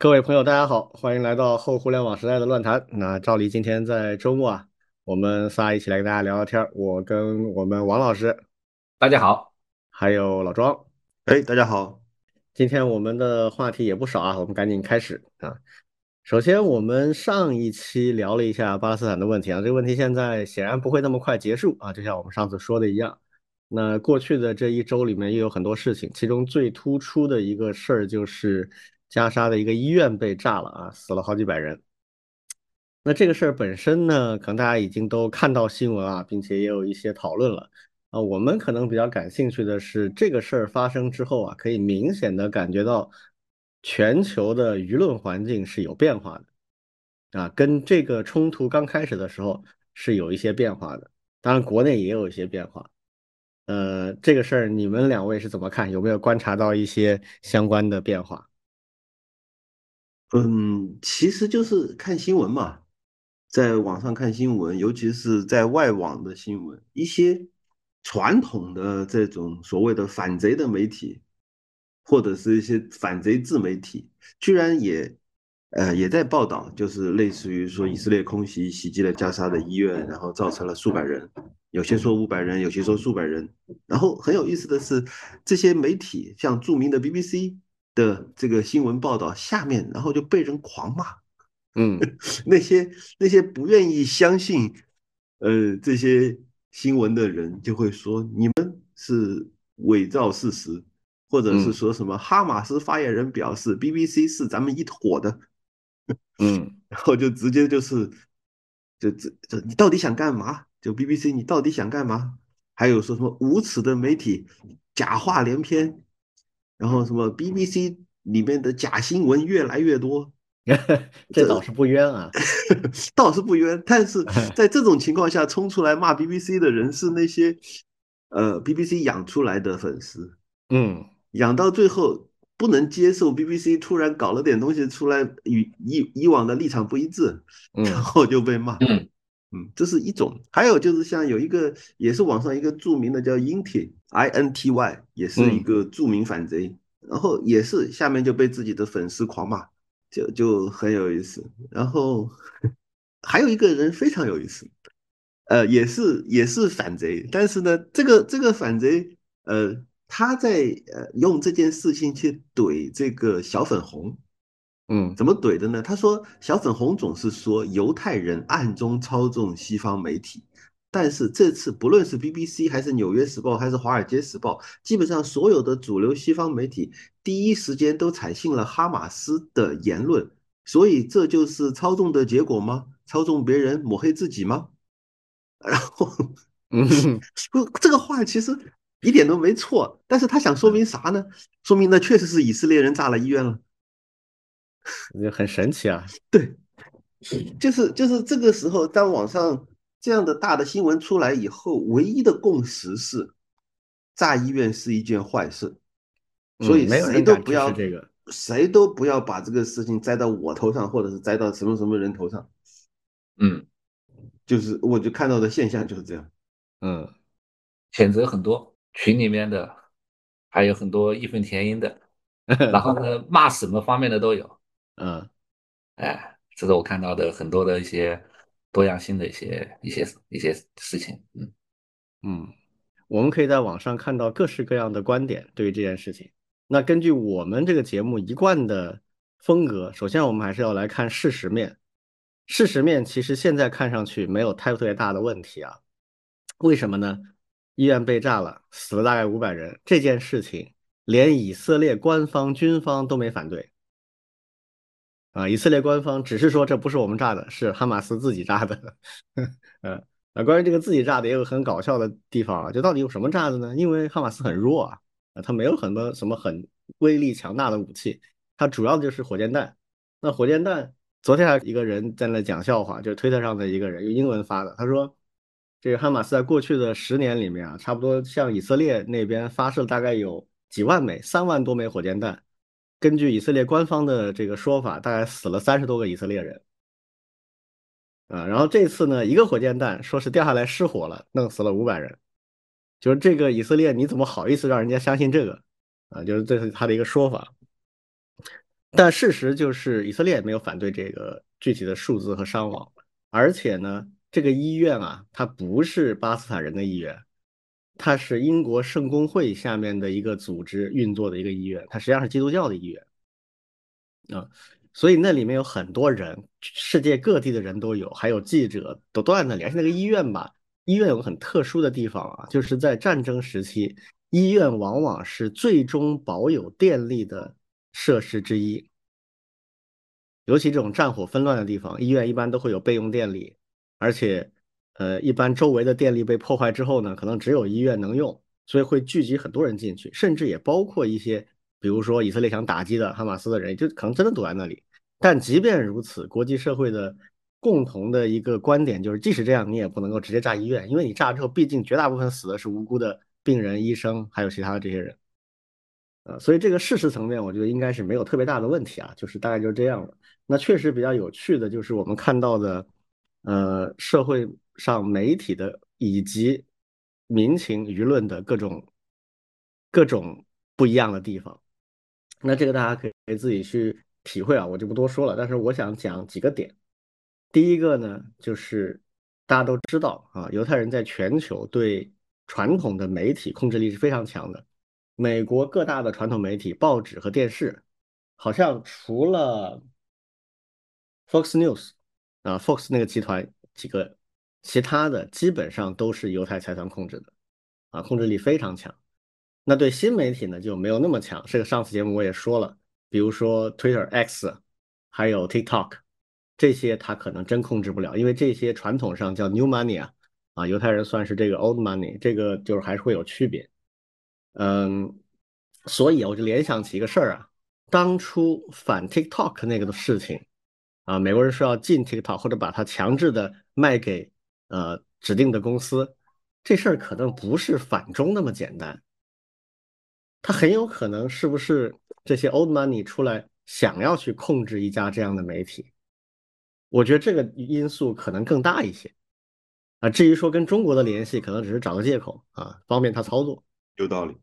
各位朋友，大家好，欢迎来到后互联网时代的乱谈。那照例今天在周末啊，我们仨一起来跟大家聊聊天我跟我们王老师，大家好，还有老庄。哎，大家好。今天我们的话题也不少啊，我们赶紧开始啊。首先，我们上一期聊了一下巴勒斯坦的问题啊，这个问题现在显然不会那么快结束啊，就像我们上次说的一样。那过去的这一周里面又有很多事情，其中最突出的一个事儿就是加沙的一个医院被炸了啊，死了好几百人。那这个事儿本身呢，可能大家已经都看到新闻啊，并且也有一些讨论了啊。我们可能比较感兴趣的是，这个事儿发生之后啊，可以明显的感觉到全球的舆论环境是有变化的啊，跟这个冲突刚开始的时候是有一些变化的，当然国内也有一些变化。呃，这个事儿你们两位是怎么看？有没有观察到一些相关的变化？嗯，其实就是看新闻嘛，在网上看新闻，尤其是在外网的新闻，一些传统的这种所谓的反贼的媒体，或者是一些反贼自媒体，居然也呃也在报道，就是类似于说以色列空袭袭击了加沙的医院，然后造成了数百人。有些说五百人，有些说数百人。然后很有意思的是，这些媒体像著名的 BBC 的这个新闻报道下面，然后就被人狂骂。嗯，那些那些不愿意相信呃这些新闻的人，就会说你们是伪造事实，或者是说什么哈马斯发言人表示 BBC 是咱们一伙的。嗯，然后就直接就是，就这这你到底想干嘛？就 BBC，你到底想干嘛？还有说什么无耻的媒体，假话连篇，然后什么 BBC 里面的假新闻越来越多，这倒是不冤啊，倒是不冤。但是 在这种情况下，冲出来骂 BBC 的人是那些呃 BBC 养出来的粉丝，嗯，养到最后不能接受 BBC 突然搞了点东西出来，与以以往的立场不一致，然后就被骂。嗯，这是一种，还有就是像有一个也是网上一个著名的叫 Inty I N T Y，也是一个著名反贼，然后也是下面就被自己的粉丝狂骂，就就很有意思。然后还有一个人非常有意思，呃，也是也是反贼，但是呢，这个这个反贼，呃，他在呃用这件事情去怼这个小粉红。嗯，怎么怼的呢？他说小粉红总是说犹太人暗中操纵西方媒体，但是这次不论是 BBC 还是纽约时报还是华尔街时报，基本上所有的主流西方媒体第一时间都采信了哈马斯的言论，所以这就是操纵的结果吗？操纵别人抹黑自己吗？然后，嗯，不，这个话其实一点都没错，但是他想说明啥呢？说明那确实是以色列人炸了医院了。就很神奇啊！对，就是就是这个时候，当网上这样的大的新闻出来以后，唯一的共识是，炸医院是一件坏事，所以谁都不要这个，谁都不要把这个事情栽到我头上，或者是栽到什么什么人头上。嗯，就是我就看到的现象就是这样。嗯，谴责很多群里面的，还有很多义愤填膺的，然后呢，骂什么方面的都有。嗯，哎，这是我看到的很多的一些多样性的一些一些一些事情。嗯嗯，我们可以在网上看到各式各样的观点对于这件事情。那根据我们这个节目一贯的风格，首先我们还是要来看事实面。事实面其实现在看上去没有太特别大的问题啊。为什么呢？医院被炸了，死了大概五百人，这件事情连以色列官方军方都没反对。啊，以色列官方只是说这不是我们炸的，是哈马斯自己炸的。嗯，啊，关于这个自己炸的也有很搞笑的地方啊，就到底有什么炸的呢？因为哈马斯很弱啊，啊，他没有很多什么很威力强大的武器，它主要就是火箭弹。那火箭弹，昨天还一个人在那讲笑话，就是推特上的一个人用英文发的，他说，这个哈马斯在过去的十年里面啊，差不多向以色列那边发射大概有几万枚、三万多枚火箭弹。根据以色列官方的这个说法，大概死了三十多个以色列人，啊，然后这次呢，一个火箭弹说是掉下来失火了，弄死了五百人，就是这个以色列，你怎么好意思让人家相信这个？啊，就是这是他的一个说法。但事实就是以色列没有反对这个具体的数字和伤亡，而且呢，这个医院啊，它不是巴斯坦人的医院，它是英国圣公会下面的一个组织运作的一个医院，它实际上是基督教的医院啊，所以那里面有很多人，世界各地的人都有，还有记者都都在那里。而且那个医院吧，医院有个很特殊的地方啊，就是在战争时期，医院往往是最终保有电力的。设施之一，尤其这种战火纷乱的地方，医院一般都会有备用电力，而且，呃，一般周围的电力被破坏之后呢，可能只有医院能用，所以会聚集很多人进去，甚至也包括一些，比如说以色列想打击的哈马斯的人，就可能真的躲在那里。但即便如此，国际社会的共同的一个观点就是，即使这样，你也不能够直接炸医院，因为你炸之后，毕竟绝大部分死的是无辜的病人、医生，还有其他的这些人。呃，所以这个事实层面，我觉得应该是没有特别大的问题啊，就是大概就是这样了。那确实比较有趣的就是我们看到的，呃，社会上媒体的以及民情舆论的各种各种不一样的地方。那这个大家可以自己去体会啊，我就不多说了。但是我想讲几个点。第一个呢，就是大家都知道啊，犹太人在全球对传统的媒体控制力是非常强的。美国各大的传统媒体、报纸和电视，好像除了 Fox News 啊，Fox 那个集团几个，其他的基本上都是犹太财团控制的，啊，控制力非常强。那对新媒体呢就没有那么强。这个上次节目我也说了，比如说 Twitter、X，还有 TikTok，这些他可能真控制不了，因为这些传统上叫 New Money 啊，啊，犹太人算是这个 Old Money，这个就是还是会有区别。嗯，所以我就联想起一个事儿啊，当初反 TikTok 那个的事情啊，美国人说要禁 TikTok 或者把它强制的卖给呃指定的公司，这事儿可能不是反中那么简单，他很有可能是不是这些 old money 出来想要去控制一家这样的媒体？我觉得这个因素可能更大一些啊。至于说跟中国的联系，可能只是找个借口啊，方便他操作。有道理。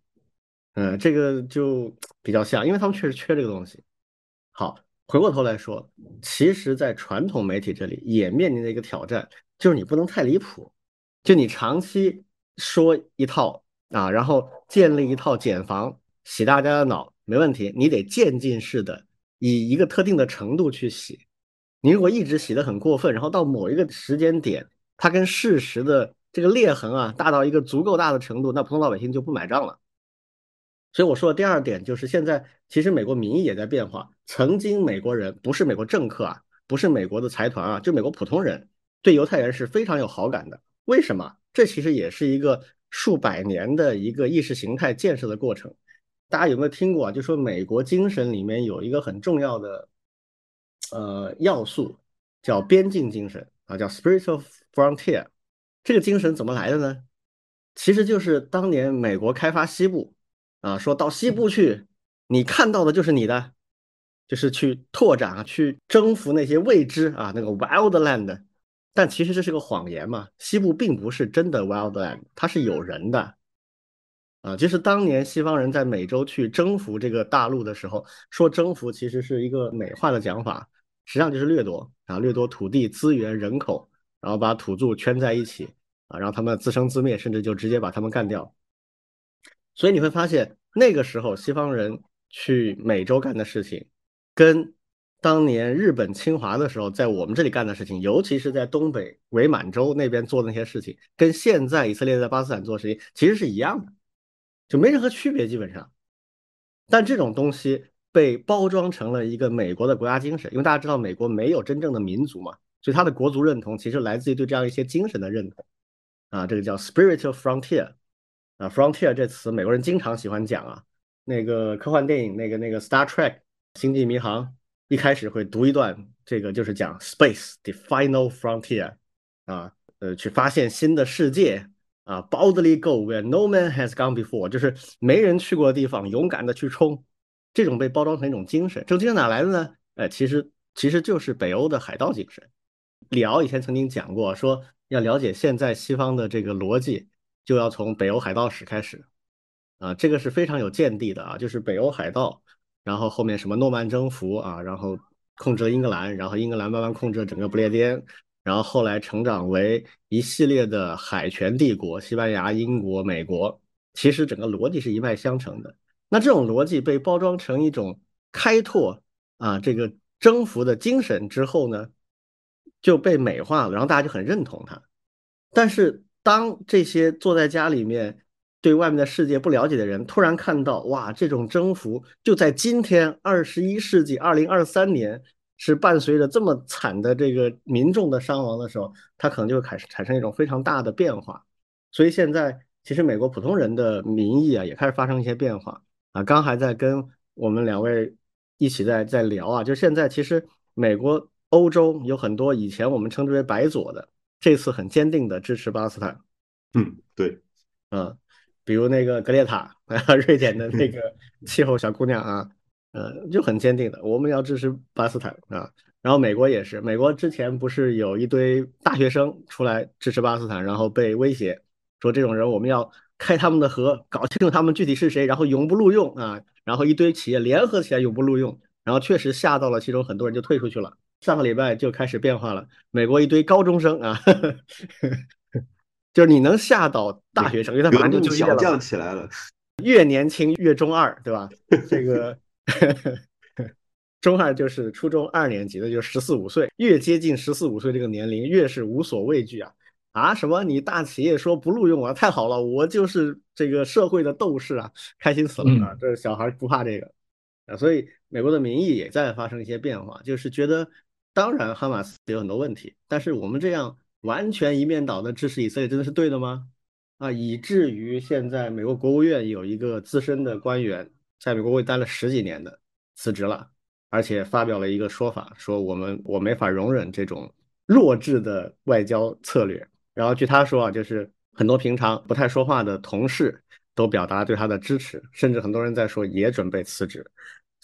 嗯，这个就比较像，因为他们确实缺这个东西。好，回过头来说，其实，在传统媒体这里也面临着一个挑战，就是你不能太离谱，就你长期说一套啊，然后建立一套茧房，洗大家的脑没问题，你得渐进式的以一个特定的程度去洗。你如果一直洗得很过分，然后到某一个时间点，它跟事实的这个裂痕啊大到一个足够大的程度，那普通老百姓就不买账了。所以我说的第二点就是，现在其实美国民意也在变化。曾经美国人不是美国政客啊，不是美国的财团啊，就美国普通人对犹太人是非常有好感的。为什么？这其实也是一个数百年的一个意识形态建设的过程。大家有没有听过啊？就说美国精神里面有一个很重要的呃要素，叫边境精神啊，叫 spirit of frontier。这个精神怎么来的呢？其实就是当年美国开发西部。啊，说到西部去，你看到的就是你的，就是去拓展啊，去征服那些未知啊，那个 wild land。但其实这是个谎言嘛，西部并不是真的 wild land，它是有人的。啊，就是当年西方人在美洲去征服这个大陆的时候，说征服其实是一个美化的讲法，实际上就是掠夺啊，掠夺土地资源、人口，然后把土著圈在一起啊，让他们自生自灭，甚至就直接把他们干掉。所以你会发现，那个时候西方人去美洲干的事情，跟当年日本侵华的时候在我们这里干的事情，尤其是在东北伪满洲那边做的那些事情，跟现在以色列在巴斯坦做的事情其实是一样的，就没任何区别，基本上。但这种东西被包装成了一个美国的国家精神，因为大家知道美国没有真正的民族嘛，所以它的国族认同其实来自于对这样一些精神的认同，啊，这个叫 spirit of frontier。啊，frontier 这词美国人经常喜欢讲啊。那个科幻电影，那个那个 Star Trek 星际迷航，一开始会读一段，这个就是讲 space the final frontier 啊，呃，去发现新的世界啊，boldly go where no man has gone before，就是没人去过的地方，勇敢的去冲。这种被包装成一种精神，这种精神哪来的呢？哎，其实其实就是北欧的海盗精神。李敖以前曾经讲过，说要了解现在西方的这个逻辑。就要从北欧海盗史开始，啊，这个是非常有见地的啊，就是北欧海盗然后后面什么诺曼征服啊，然后控制了英格兰，然后英格兰慢慢控制了整个不列颠，然后后来成长为一系列的海权帝国，西班牙、英国、美国，其实整个逻辑是一脉相承的。那这种逻辑被包装成一种开拓啊，这个征服的精神之后呢，就被美化了，然后大家就很认同它。但是当这些坐在家里面对外面的世界不了解的人突然看到，哇，这种征服就在今天二十一世纪二零二三年是伴随着这么惨的这个民众的伤亡的时候，他可能就会开始产生一种非常大的变化。所以现在其实美国普通人的民意啊也开始发生一些变化。啊，刚还在跟我们两位一起在在聊啊，就现在其实美国、欧洲有很多以前我们称之为白左的，这次很坚定的支持巴勒斯坦。嗯，对，嗯，比如那个格列塔，瑞典的那个气候小姑娘啊，呃，就很坚定的，我们要支持巴勒斯坦啊。然后美国也是，美国之前不是有一堆大学生出来支持巴勒斯坦，然后被威胁说这种人我们要。开他们的河，搞清楚他们具体是谁，然后永不录用啊！然后一堆企业联合起来永不录用，然后确实吓到了其中很多人，就退出去了。上个礼拜就开始变化了，美国一堆高中生啊，就是你能吓倒大学生，因为他马上就就业了，降起来了。越年轻越中二，对吧？这个 中二就是初中二年级的，就十四五岁，越接近十四五岁这个年龄，越是无所畏惧啊。啊，什么？你大企业说不录用我，太好了，我就是这个社会的斗士啊，开心死了啊！这小孩不怕这个啊，所以美国的民意也在发生一些变化，就是觉得，当然哈马斯也有很多问题，但是我们这样完全一面倒的支持以色列，真的是对的吗？啊，以至于现在美国国务院有一个资深的官员，在美国国待了十几年的辞职了，而且发表了一个说法，说我们我没法容忍这种弱智的外交策略。然后据他说啊，就是很多平常不太说话的同事都表达对他的支持，甚至很多人在说也准备辞职。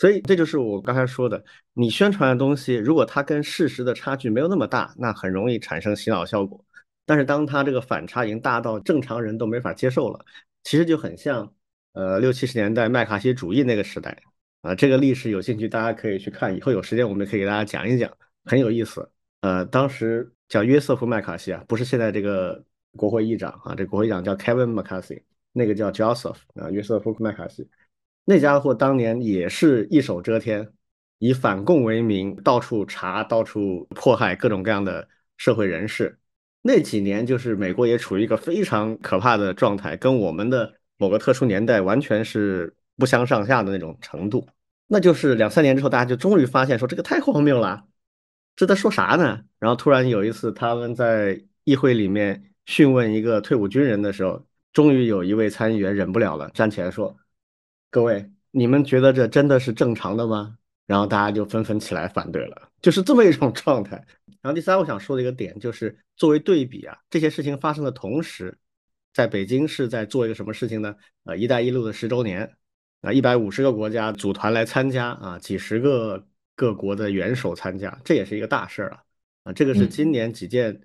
所以这就是我刚才说的，你宣传的东西，如果它跟事实的差距没有那么大，那很容易产生洗脑效果。但是当它这个反差已经大到正常人都没法接受了，其实就很像呃六七十年代麦卡锡主义那个时代啊。这个历史有兴趣大家可以去看，以后有时间我们可以给大家讲一讲，很有意思。呃，当时。叫约瑟夫·麦卡锡啊，不是现在这个国会议长啊，这国会议长叫 Kevin McCarthy，那个叫 Joseph 啊，约瑟夫·麦卡锡，那家伙当年也是一手遮天，以反共为名，到处查，到处迫害各种各样的社会人士。那几年就是美国也处于一个非常可怕的状态，跟我们的某个特殊年代完全是不相上下的那种程度。那就是两三年之后，大家就终于发现说这个太荒谬了。这在说啥呢？然后突然有一次，他们在议会里面讯问一个退伍军人的时候，终于有一位参议员忍不了了，站起来说：“各位，你们觉得这真的是正常的吗？”然后大家就纷纷起来反对了，就是这么一种状态。然后第三，我想说的一个点就是，作为对比啊，这些事情发生的同时，在北京是在做一个什么事情呢？呃，“一带一路”的十周年，啊，一百五十个国家组团来参加啊，几十个。各国的元首参加，这也是一个大事儿啊！啊，这个是今年几件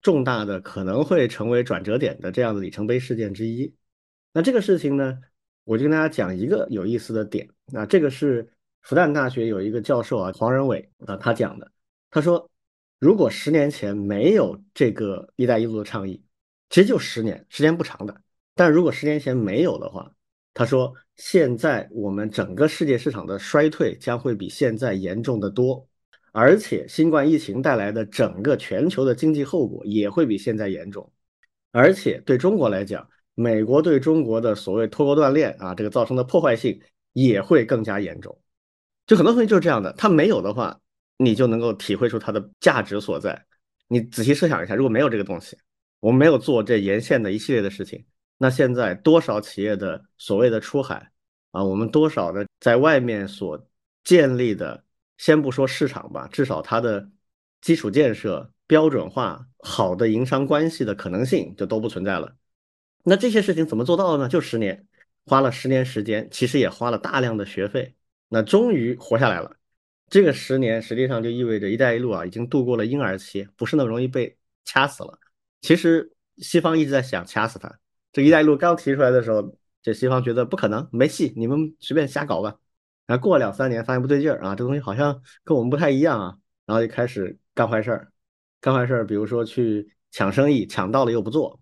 重大的可能会成为转折点的这样的里程碑事件之一。那这个事情呢，我就跟大家讲一个有意思的点。那这个是复旦大学有一个教授啊，黄仁伟啊，他讲的。他说，如果十年前没有这个“一带一路”的倡议，其实就十年，时间不长的。但如果十年前没有的话，他说。现在我们整个世界市场的衰退将会比现在严重的多，而且新冠疫情带来的整个全球的经济后果也会比现在严重，而且对中国来讲，美国对中国的所谓脱钩断链啊，这个造成的破坏性也会更加严重。就很多东西就是这样的，它没有的话，你就能够体会出它的价值所在。你仔细设想一下，如果没有这个东西，我们没有做这沿线的一系列的事情。那现在多少企业的所谓的出海啊，我们多少的在外面所建立的，先不说市场吧，至少它的基础建设标准化、好的营商关系的可能性就都不存在了。那这些事情怎么做到的呢？就十年，花了十年时间，其实也花了大量的学费，那终于活下来了。这个十年实际上就意味着“一带一路”啊，已经度过了婴儿期，不是那么容易被掐死了。其实西方一直在想掐死它。这一带一路刚提出来的时候，这西方觉得不可能，没戏，你们随便瞎搞吧。然后过了两三年，发现不对劲儿啊，这东西好像跟我们不太一样啊，然后就开始干坏事儿，干坏事儿，比如说去抢生意，抢到了又不做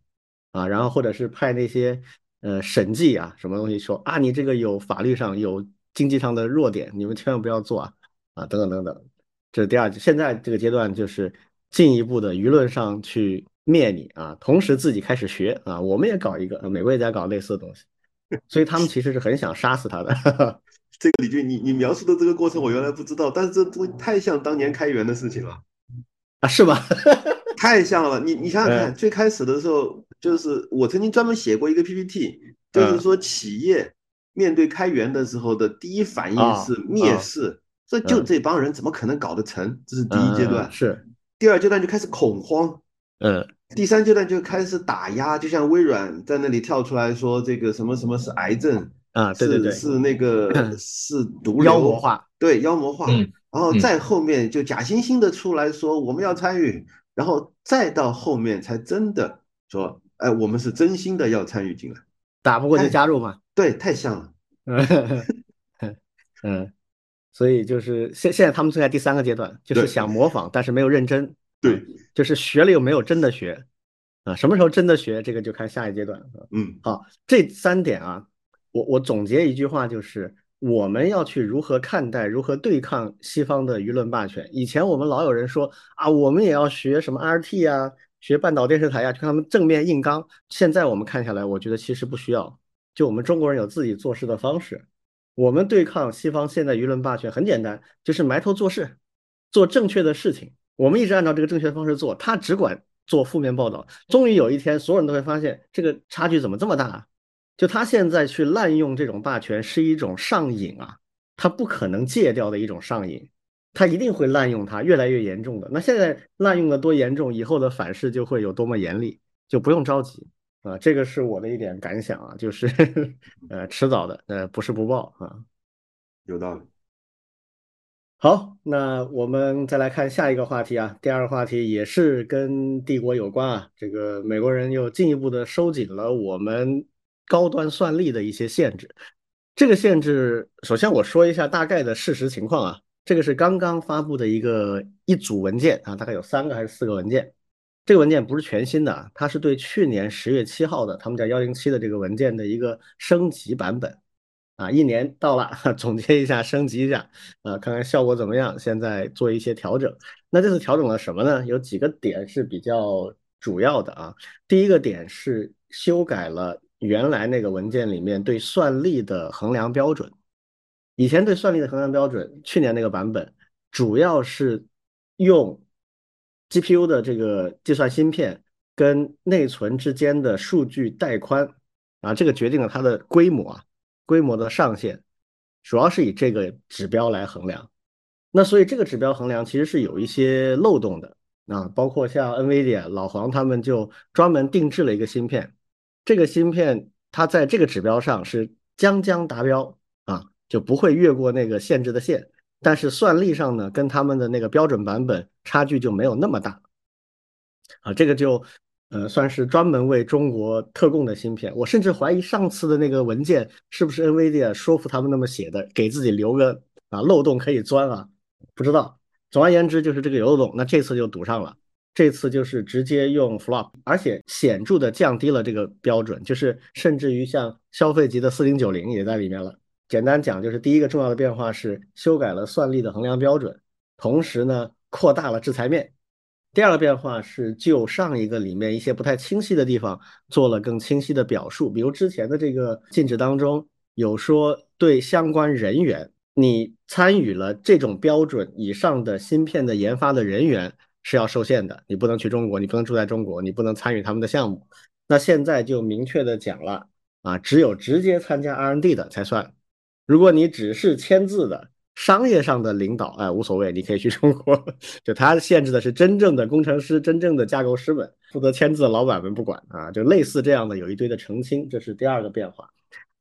啊，然后或者是派那些呃审计啊什么东西说啊，你这个有法律上有经济上的弱点，你们千万不要做啊啊等等等等，这是第二，现在这个阶段就是进一步的舆论上去灭你啊，同时自己开始学啊，我们也搞一个，美国也在搞类似的东西。所以他们其实是很想杀死他的。这个李俊，你你描述的这个过程我原来不知道，但是这东西太像当年开源的事情了啊，是吧？太像了。你你想想看，最开始的时候，就是我曾经专门写过一个 PPT，就是说企业面对开源的时候的第一反应是蔑视，这就这帮人怎么可能搞得成？这是第一阶段。是。第二阶段就开始恐慌。嗯。第三阶段就开始打压，就像微软在那里跳出来说这个什么什么是癌症啊，对对对，是那个 是毒妖魔化，对妖魔化，然后再后面就假惺惺的出来说我们要参与，然后再到后面才真的说，哎，我们是真心的要参与进来，打不过就加入嘛，对，太像了 嗯，所以就是现现在他们正在第三个阶段，就是想模仿，但是没有认真。对，就是学了又没有真的学，啊，什么时候真的学，这个就看下一阶段。嗯，好，这三点啊，我我总结一句话就是，我们要去如何看待、如何对抗西方的舆论霸权。以前我们老有人说啊，我们也要学什么 RT 啊，学半岛电视台呀，去他们正面硬刚。现在我们看下来，我觉得其实不需要，就我们中国人有自己做事的方式。我们对抗西方现在舆论霸权很简单，就是埋头做事，做正确的事情。我们一直按照这个正确的方式做，他只管做负面报道。终于有一天，所有人都会发现这个差距怎么这么大？就他现在去滥用这种霸权是一种上瘾啊，他不可能戒掉的一种上瘾，他一定会滥用它，越来越严重的。那现在滥用的多严重，以后的反噬就会有多么严厉，就不用着急啊。这个是我的一点感想啊，就是呃，迟早的，呃，不是不报啊，有道理。好，那我们再来看下一个话题啊。第二个话题也是跟帝国有关啊。这个美国人又进一步的收紧了我们高端算力的一些限制。这个限制，首先我说一下大概的事实情况啊。这个是刚刚发布的一个一组文件啊，大概有三个还是四个文件。这个文件不是全新的，它是对去年十月七号的他们叫幺零七的这个文件的一个升级版本。啊，一年到了，总结一下，升级一下，啊，看看效果怎么样。现在做一些调整。那这次调整了什么呢？有几个点是比较主要的啊。第一个点是修改了原来那个文件里面对算力的衡量标准。以前对算力的衡量标准，去年那个版本主要是用 GPU 的这个计算芯片跟内存之间的数据带宽啊，这个决定了它的规模啊。规模的上限主要是以这个指标来衡量，那所以这个指标衡量其实是有一些漏洞的啊，包括像 NVIDIA 老黄他们就专门定制了一个芯片，这个芯片它在这个指标上是将将达标啊，就不会越过那个限制的线，但是算力上呢，跟他们的那个标准版本差距就没有那么大啊，这个就。呃，算是专门为中国特供的芯片。我甚至怀疑上次的那个文件是不是 NVIDIA 说服他们那么写的，给自己留个啊漏洞可以钻啊？不知道。总而言之，就是这个有漏洞，那这次就堵上了。这次就是直接用 FLOP，而且显著的降低了这个标准，就是甚至于像消费级的四零九零也在里面了。简单讲，就是第一个重要的变化是修改了算力的衡量标准，同时呢扩大了制裁面。第二个变化是就上一个里面一些不太清晰的地方做了更清晰的表述，比如之前的这个禁止当中有说对相关人员，你参与了这种标准以上的芯片的研发的人员是要受限的，你不能去中国，你不能住在中国，你不能参与他们的项目。那现在就明确的讲了啊，只有直接参加 R&D 的才算，如果你只是签字的。商业上的领导，哎，无所谓，你可以去中国。就他限制的是真正的工程师、真正的架构师们，负责签字的老板们不管啊。就类似这样的有一堆的澄清，这是第二个变化。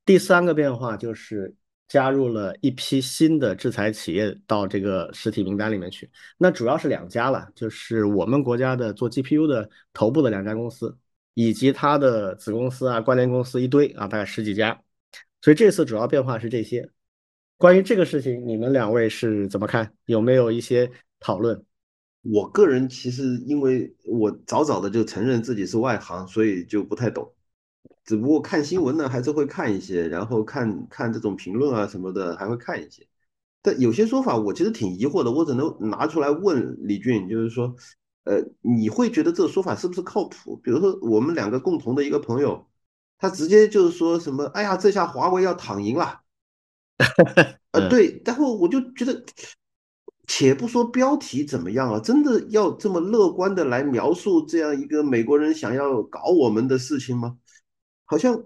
第三个变化就是加入了一批新的制裁企业到这个实体名单里面去。那主要是两家了，就是我们国家的做 GPU 的头部的两家公司，以及它的子公司啊、关联公司一堆啊，大概十几家。所以这次主要变化是这些。关于这个事情，你们两位是怎么看？有没有一些讨论？我个人其实因为我早早的就承认自己是外行，所以就不太懂。只不过看新闻呢，还是会看一些，然后看看这种评论啊什么的，还会看一些。但有些说法我其实挺疑惑的，我只能拿出来问李俊，就是说，呃，你会觉得这个说法是不是靠谱？比如说我们两个共同的一个朋友，他直接就是说什么，哎呀，这下华为要躺赢了。呃，对，然后我就觉得，且不说标题怎么样啊，真的要这么乐观的来描述这样一个美国人想要搞我们的事情吗？好像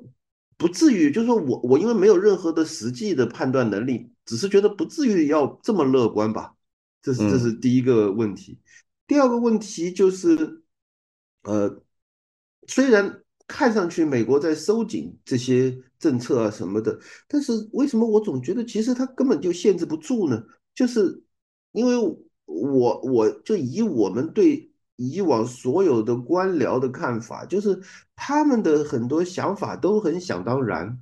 不至于，就是说我我因为没有任何的实际的判断能力，只是觉得不至于要这么乐观吧。这是这是第一个问题。第二个问题就是，呃，虽然看上去美国在收紧这些政策啊什么的，但是为什么我总觉得其实它根本就限制不住呢？就是因为我我就以我们对。以往所有的官僚的看法，就是他们的很多想法都很想当然，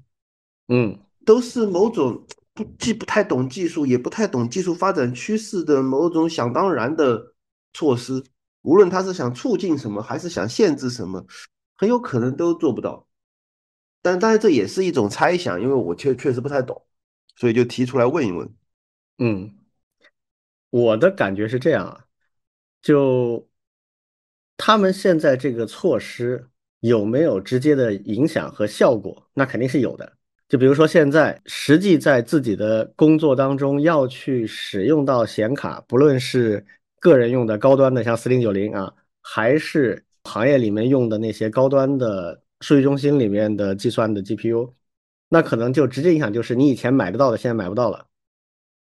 嗯，都是某种不既不太懂技术，也不太懂技术发展趋势的某种想当然的措施。无论他是想促进什么，还是想限制什么，很有可能都做不到。但当然这也是一种猜想，因为我确确实不太懂，所以就提出来问一问。嗯，我的感觉是这样啊，就。他们现在这个措施有没有直接的影响和效果？那肯定是有的。就比如说，现在实际在自己的工作当中要去使用到显卡，不论是个人用的高端的，像四零九零啊，还是行业里面用的那些高端的数据中心里面的计算的 GPU，那可能就直接影响就是你以前买得到的，现在买不到了。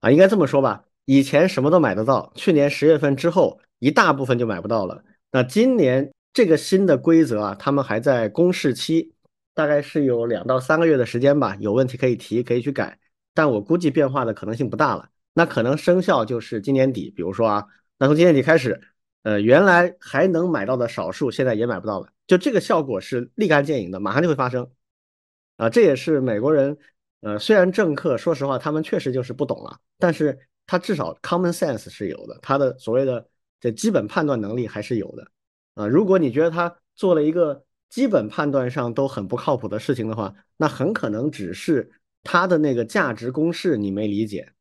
啊，应该这么说吧，以前什么都买得到，去年十月份之后，一大部分就买不到了。那今年这个新的规则啊，他们还在公示期，大概是有两到三个月的时间吧。有问题可以提，可以去改，但我估计变化的可能性不大了。那可能生效就是今年底，比如说啊，那从今年底开始，呃，原来还能买到的少数，现在也买不到了。就这个效果是立竿见影的，马上就会发生。啊，这也是美国人，呃，虽然政客说实话他们确实就是不懂了，但是他至少 common sense 是有的，他的所谓的。这基本判断能力还是有的啊！如果你觉得他做了一个基本判断上都很不靠谱的事情的话，那很可能只是他的那个价值公式你没理解。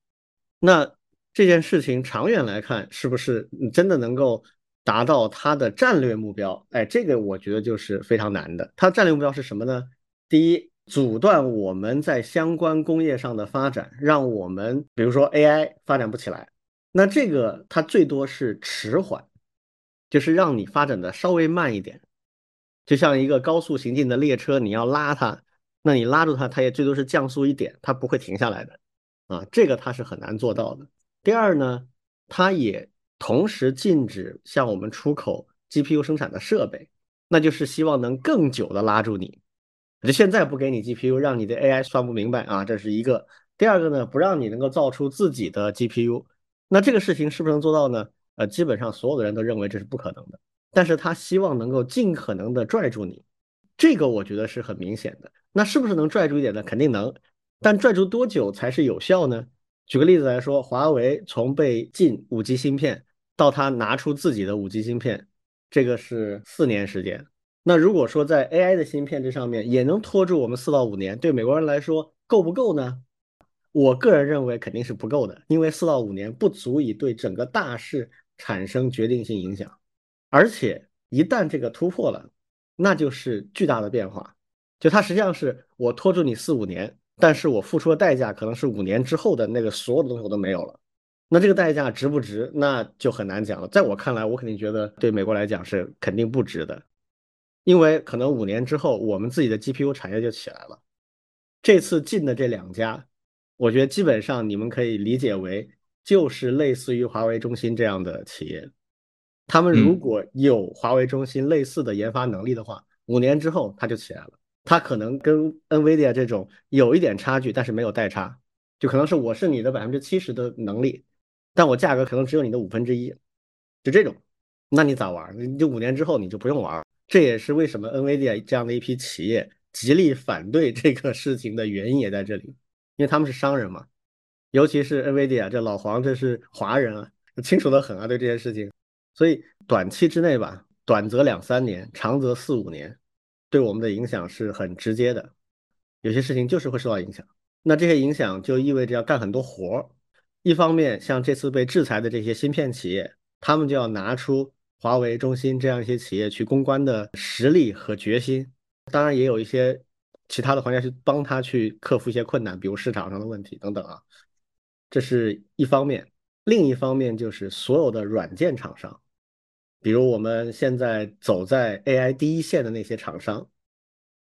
那这件事情长远来看，是不是真的能够达到他的战略目标？哎，这个我觉得就是非常难的。他战略目标是什么呢？第一，阻断我们在相关工业上的发展，让我们比如说 AI 发展不起来。那这个它最多是迟缓，就是让你发展的稍微慢一点，就像一个高速行进的列车，你要拉它，那你拉住它，它也最多是降速一点，它不会停下来的，啊，这个它是很难做到的。第二呢，它也同时禁止向我们出口 GPU 生产的设备，那就是希望能更久的拉住你，就现在不给你 GPU，让你的 AI 算不明白啊，这是一个。第二个呢，不让你能够造出自己的 GPU。那这个事情是不是能做到呢？呃，基本上所有的人都认为这是不可能的。但是他希望能够尽可能的拽住你，这个我觉得是很明显的。那是不是能拽住一点呢？肯定能，但拽住多久才是有效呢？举个例子来说，华为从被禁五 G 芯片到他拿出自己的五 G 芯片，这个是四年时间。那如果说在 AI 的芯片这上面也能拖住我们四到五年，对美国人来说够不够呢？我个人认为肯定是不够的，因为四到五年不足以对整个大势产生决定性影响，而且一旦这个突破了，那就是巨大的变化。就它实际上是我拖住你四五年，但是我付出的代价可能是五年之后的那个所有的东西我都没有了。那这个代价值不值，那就很难讲了。在我看来，我肯定觉得对美国来讲是肯定不值的，因为可能五年之后我们自己的 GPU 产业就起来了。这次进的这两家。我觉得基本上你们可以理解为，就是类似于华为中心这样的企业，他们如果有华为中心类似的研发能力的话，五年之后它就起来了。它可能跟 NVIDIA 这种有一点差距，但是没有代差，就可能是我是你的百分之七十的能力，但我价格可能只有你的五分之一，就这种，那你咋玩？你就五年之后你就不用玩。这也是为什么 NVIDIA 这样的一批企业极力反对这个事情的原因也在这里。因为他们是商人嘛，尤其是 NVIDIA 这老黄，这是华人啊，清楚的很啊，对这件事情。所以短期之内吧，短则两三年，长则四五年，对我们的影响是很直接的。有些事情就是会受到影响，那这些影响就意味着要干很多活儿。一方面，像这次被制裁的这些芯片企业，他们就要拿出华为、中兴这样一些企业去攻关的实力和决心。当然，也有一些其他的环节去帮他去克服一些困难，比如市场上的问题等等啊。这是一方面，另一方面就是所有的软件厂商，比如我们现在走在 AI 第一线的那些厂商。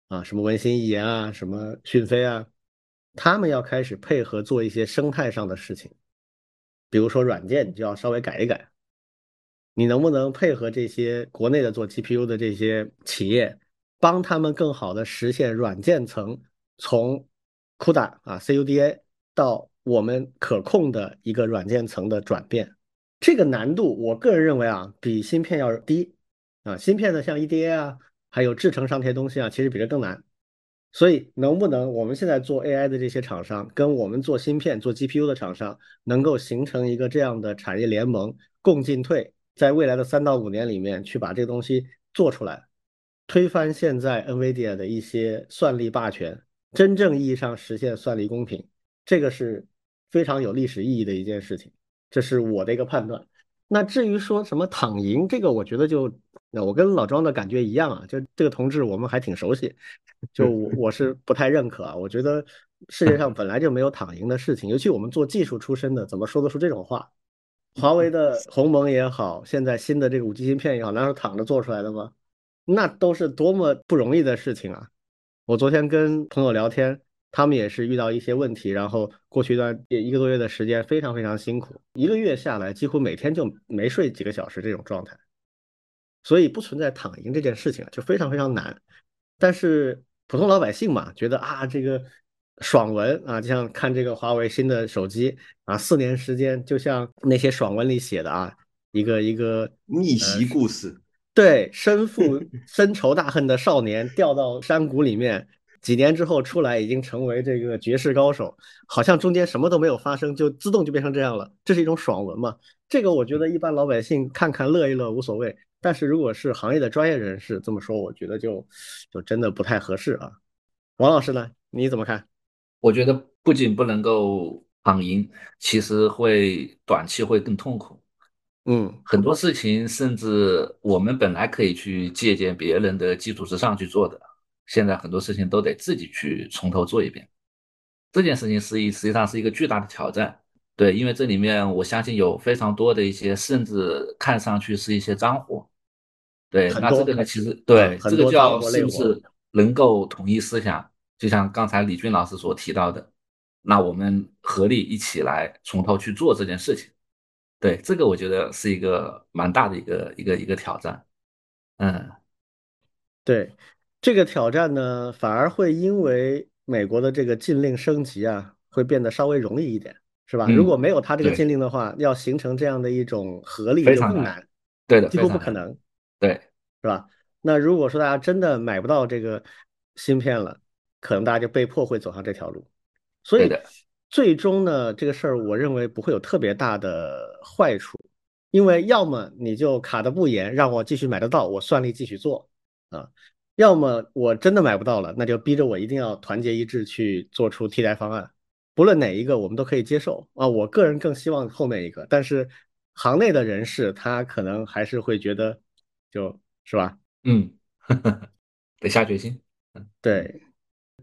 啊，什么文心一言啊，什么讯飞啊，他们要开始配合做一些生态上的事情，比如说软件，你就要稍微改一改。你能不能配合这些国内的做 GPU 的这些企业，帮他们更好的实现软件层从 CUDA 啊 CUDA 到我们可控的一个软件层的转变？这个难度，我个人认为啊，比芯片要低啊。芯片呢，像 EDA 啊。还有制程上这些东西啊，其实比这更难。所以，能不能我们现在做 AI 的这些厂商，跟我们做芯片、做 GPU 的厂商，能够形成一个这样的产业联盟，共进退，在未来的三到五年里面去把这个东西做出来，推翻现在 NVIDIA 的一些算力霸权，真正意义上实现算力公平，这个是非常有历史意义的一件事情。这是我的一个判断。那至于说什么躺赢，这个我觉得就。我跟老庄的感觉一样啊，就这个同志我们还挺熟悉，就我我是不太认可啊。我觉得世界上本来就没有躺赢的事情，尤其我们做技术出身的，怎么说得出这种话？华为的鸿蒙也好，现在新的这个五 G 芯片也好，难道躺着做出来的吗？那都是多么不容易的事情啊！我昨天跟朋友聊天，他们也是遇到一些问题，然后过去一段一个多月的时间非常非常辛苦，一个月下来几乎每天就没睡几个小时这种状态。所以不存在躺赢这件事情啊，就非常非常难。但是普通老百姓嘛，觉得啊，这个爽文啊，就像看这个华为新的手机啊，四年时间，就像那些爽文里写的啊，一个一个逆袭故事。对，身负深仇大恨的少年掉到山谷里面，几年之后出来，已经成为这个绝世高手，好像中间什么都没有发生，就自动就变成这样了。这是一种爽文嘛？这个我觉得一般老百姓看看乐一乐无所谓。但是如果是行业的专业人士这么说，我觉得就就真的不太合适啊。王老师呢，你怎么看？我觉得不仅不能够躺赢，其实会短期会更痛苦。嗯，很多事情甚至我们本来可以去借鉴别人的基础之上去做的，现在很多事情都得自己去从头做一遍。这件事情是一实际上是一个巨大的挑战。对，因为这里面我相信有非常多的一些，甚至看上去是一些脏活。对，那这个呢，其实对这个叫是不是能够统一思想？就像刚才李军老师所提到的，那我们合力一起来从头去做这件事情。对，这个我觉得是一个蛮大的一个一个一个挑战。嗯，对，这个挑战呢，反而会因为美国的这个禁令升级啊，会变得稍微容易一点，是吧？如果没有他这个禁令的话，要形成这样的一种合力就更难，对的，几乎不可能。对，是吧？那如果说大家真的买不到这个芯片了，可能大家就被迫会走上这条路。所以最终呢，这个事儿我认为不会有特别大的坏处，因为要么你就卡的不严，让我继续买得到，我算力继续做啊；要么我真的买不到了，那就逼着我一定要团结一致去做出替代方案。不论哪一个，我们都可以接受啊。我个人更希望后面一个，但是行内的人士他可能还是会觉得。就是吧，嗯，得下决心。对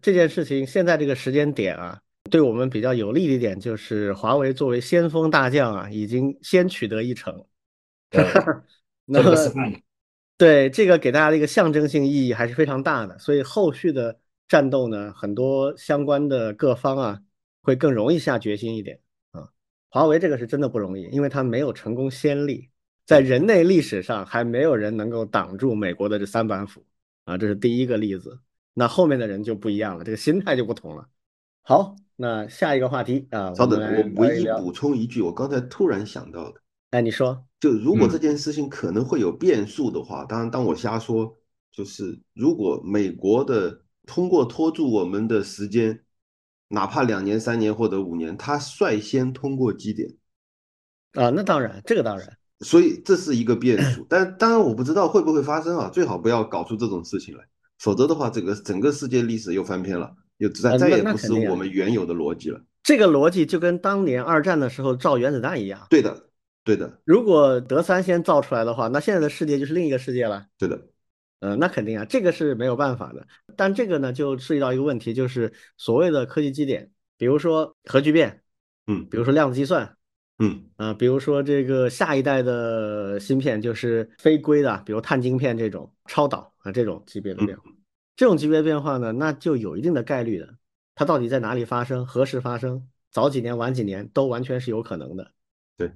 这件事情，现在这个时间点啊，对我们比较有利的一点就是，华为作为先锋大将啊，已经先取得一成。那么，对这个给大家的一个象征性意义还是非常大的。所以后续的战斗呢，很多相关的各方啊，会更容易下决心一点啊。华为这个是真的不容易，因为它没有成功先例。在人类历史上，还没有人能够挡住美国的这三板斧啊，这是第一个例子。那后面的人就不一样了，这个心态就不同了。好，那下一个话题啊，稍等，我唯一补充一句，我刚才突然想到的，哎，你说，就如果这件事情可能会有变数的话，当然，当我瞎说，就是如果美国的通过拖住我们的时间，哪怕两年、三年或者五年，他率先通过基点啊，那当然，这个当然，所以这是一个变数。但当然我不知道会不会发生啊，最好不要搞出这种事情来，否则的话，这个整个世界历史又翻篇了，又再再也不是我们原有的逻辑了。这个逻辑就跟当年二战的时候造原子弹一样。对的，对的。如果德三先造出来的话，那现在的世界就是另一个世界了。对的。嗯，那肯定啊，这个是没有办法的。但这个呢，就涉及到一个问题，就是所谓的科技基点，比如说核聚变，嗯，比如说量子计算，嗯，啊，比如说这个下一代的芯片，就是非硅的，比如碳晶片这种超导啊这种级别的变化，这种级别变化呢，那就有一定的概率的。它到底在哪里发生，何时发生，早几年晚几年都完全是有可能的。对，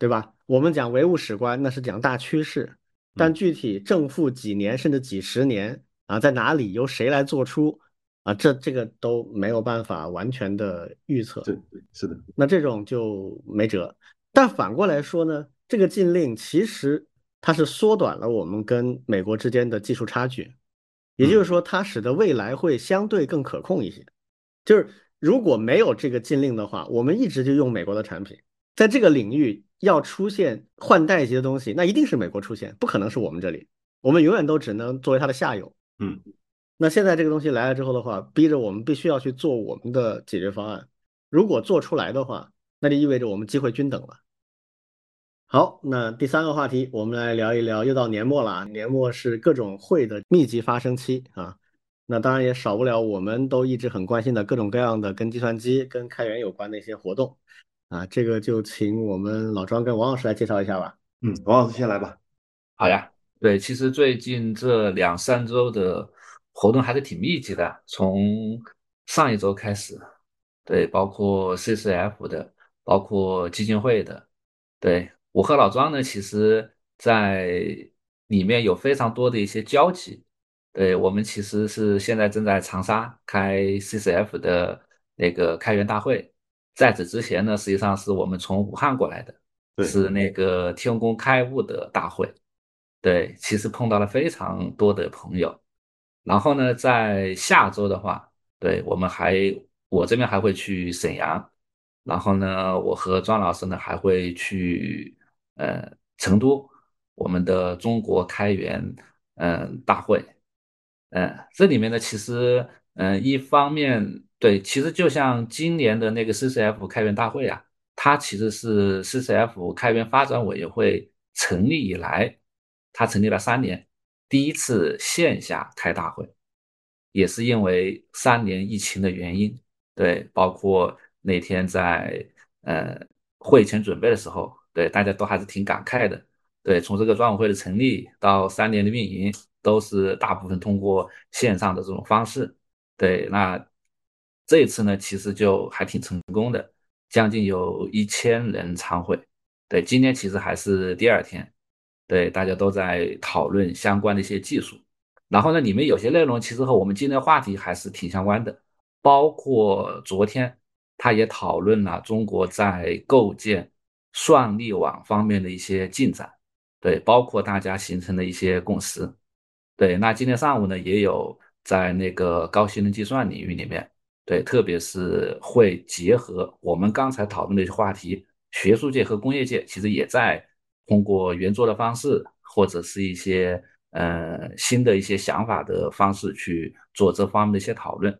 对吧？我们讲唯物史观，那是讲大趋势。但具体正负几年甚至几十年啊，在哪里由谁来做出啊？这这个都没有办法完全的预测。对对，是的。那这种就没辙。但反过来说呢，这个禁令其实它是缩短了我们跟美国之间的技术差距，也就是说，它使得未来会相对更可控一些。就是如果没有这个禁令的话，我们一直就用美国的产品，在这个领域。要出现换代级的东西，那一定是美国出现，不可能是我们这里。我们永远都只能作为它的下游。嗯，那现在这个东西来了之后的话，逼着我们必须要去做我们的解决方案。如果做出来的话，那就意味着我们机会均等了。好，那第三个话题，我们来聊一聊。又到年末了，年末是各种会的密集发生期啊。那当然也少不了我们都一直很关心的各种各样的跟计算机、跟开源有关的一些活动。啊，这个就请我们老庄跟王老师来介绍一下吧。嗯，王老师先来吧。好呀，对，其实最近这两三周的活动还是挺密集的，从上一周开始，对，包括 CCF 的，包括基金会的，对我和老庄呢，其实在里面有非常多的一些交集。对我们其实是现在正在长沙开 CCF 的那个开源大会。在此之前呢，实际上是我们从武汉过来的，是那个天工开物的大会。对，其实碰到了非常多的朋友。然后呢，在下周的话，对我们还我这边还会去沈阳。然后呢，我和庄老师呢还会去呃成都，我们的中国开源嗯大会。嗯，这里面呢，其实嗯一方面。对，其实就像今年的那个 CCF 开源大会啊，它其实是 CCF 开源发展委员会成立以来，它成立了三年，第一次线下开大会，也是因为三年疫情的原因。对，包括那天在呃会前准备的时候，对大家都还是挺感慨的。对，从这个专委会的成立到三年的运营，都是大部分通过线上的这种方式。对，那。这一次呢，其实就还挺成功的，将近有一千人参会。对，今天其实还是第二天，对，大家都在讨论相关的一些技术。然后呢，里面有些内容其实和我们今天的话题还是挺相关的，包括昨天他也讨论了中国在构建算力网方面的一些进展，对，包括大家形成的一些共识。对，那今天上午呢，也有在那个高性能计算领域里面。对，特别是会结合我们刚才讨论的一些话题，学术界和工业界其实也在通过圆桌的方式，或者是一些呃新的一些想法的方式去做这方面的一些讨论。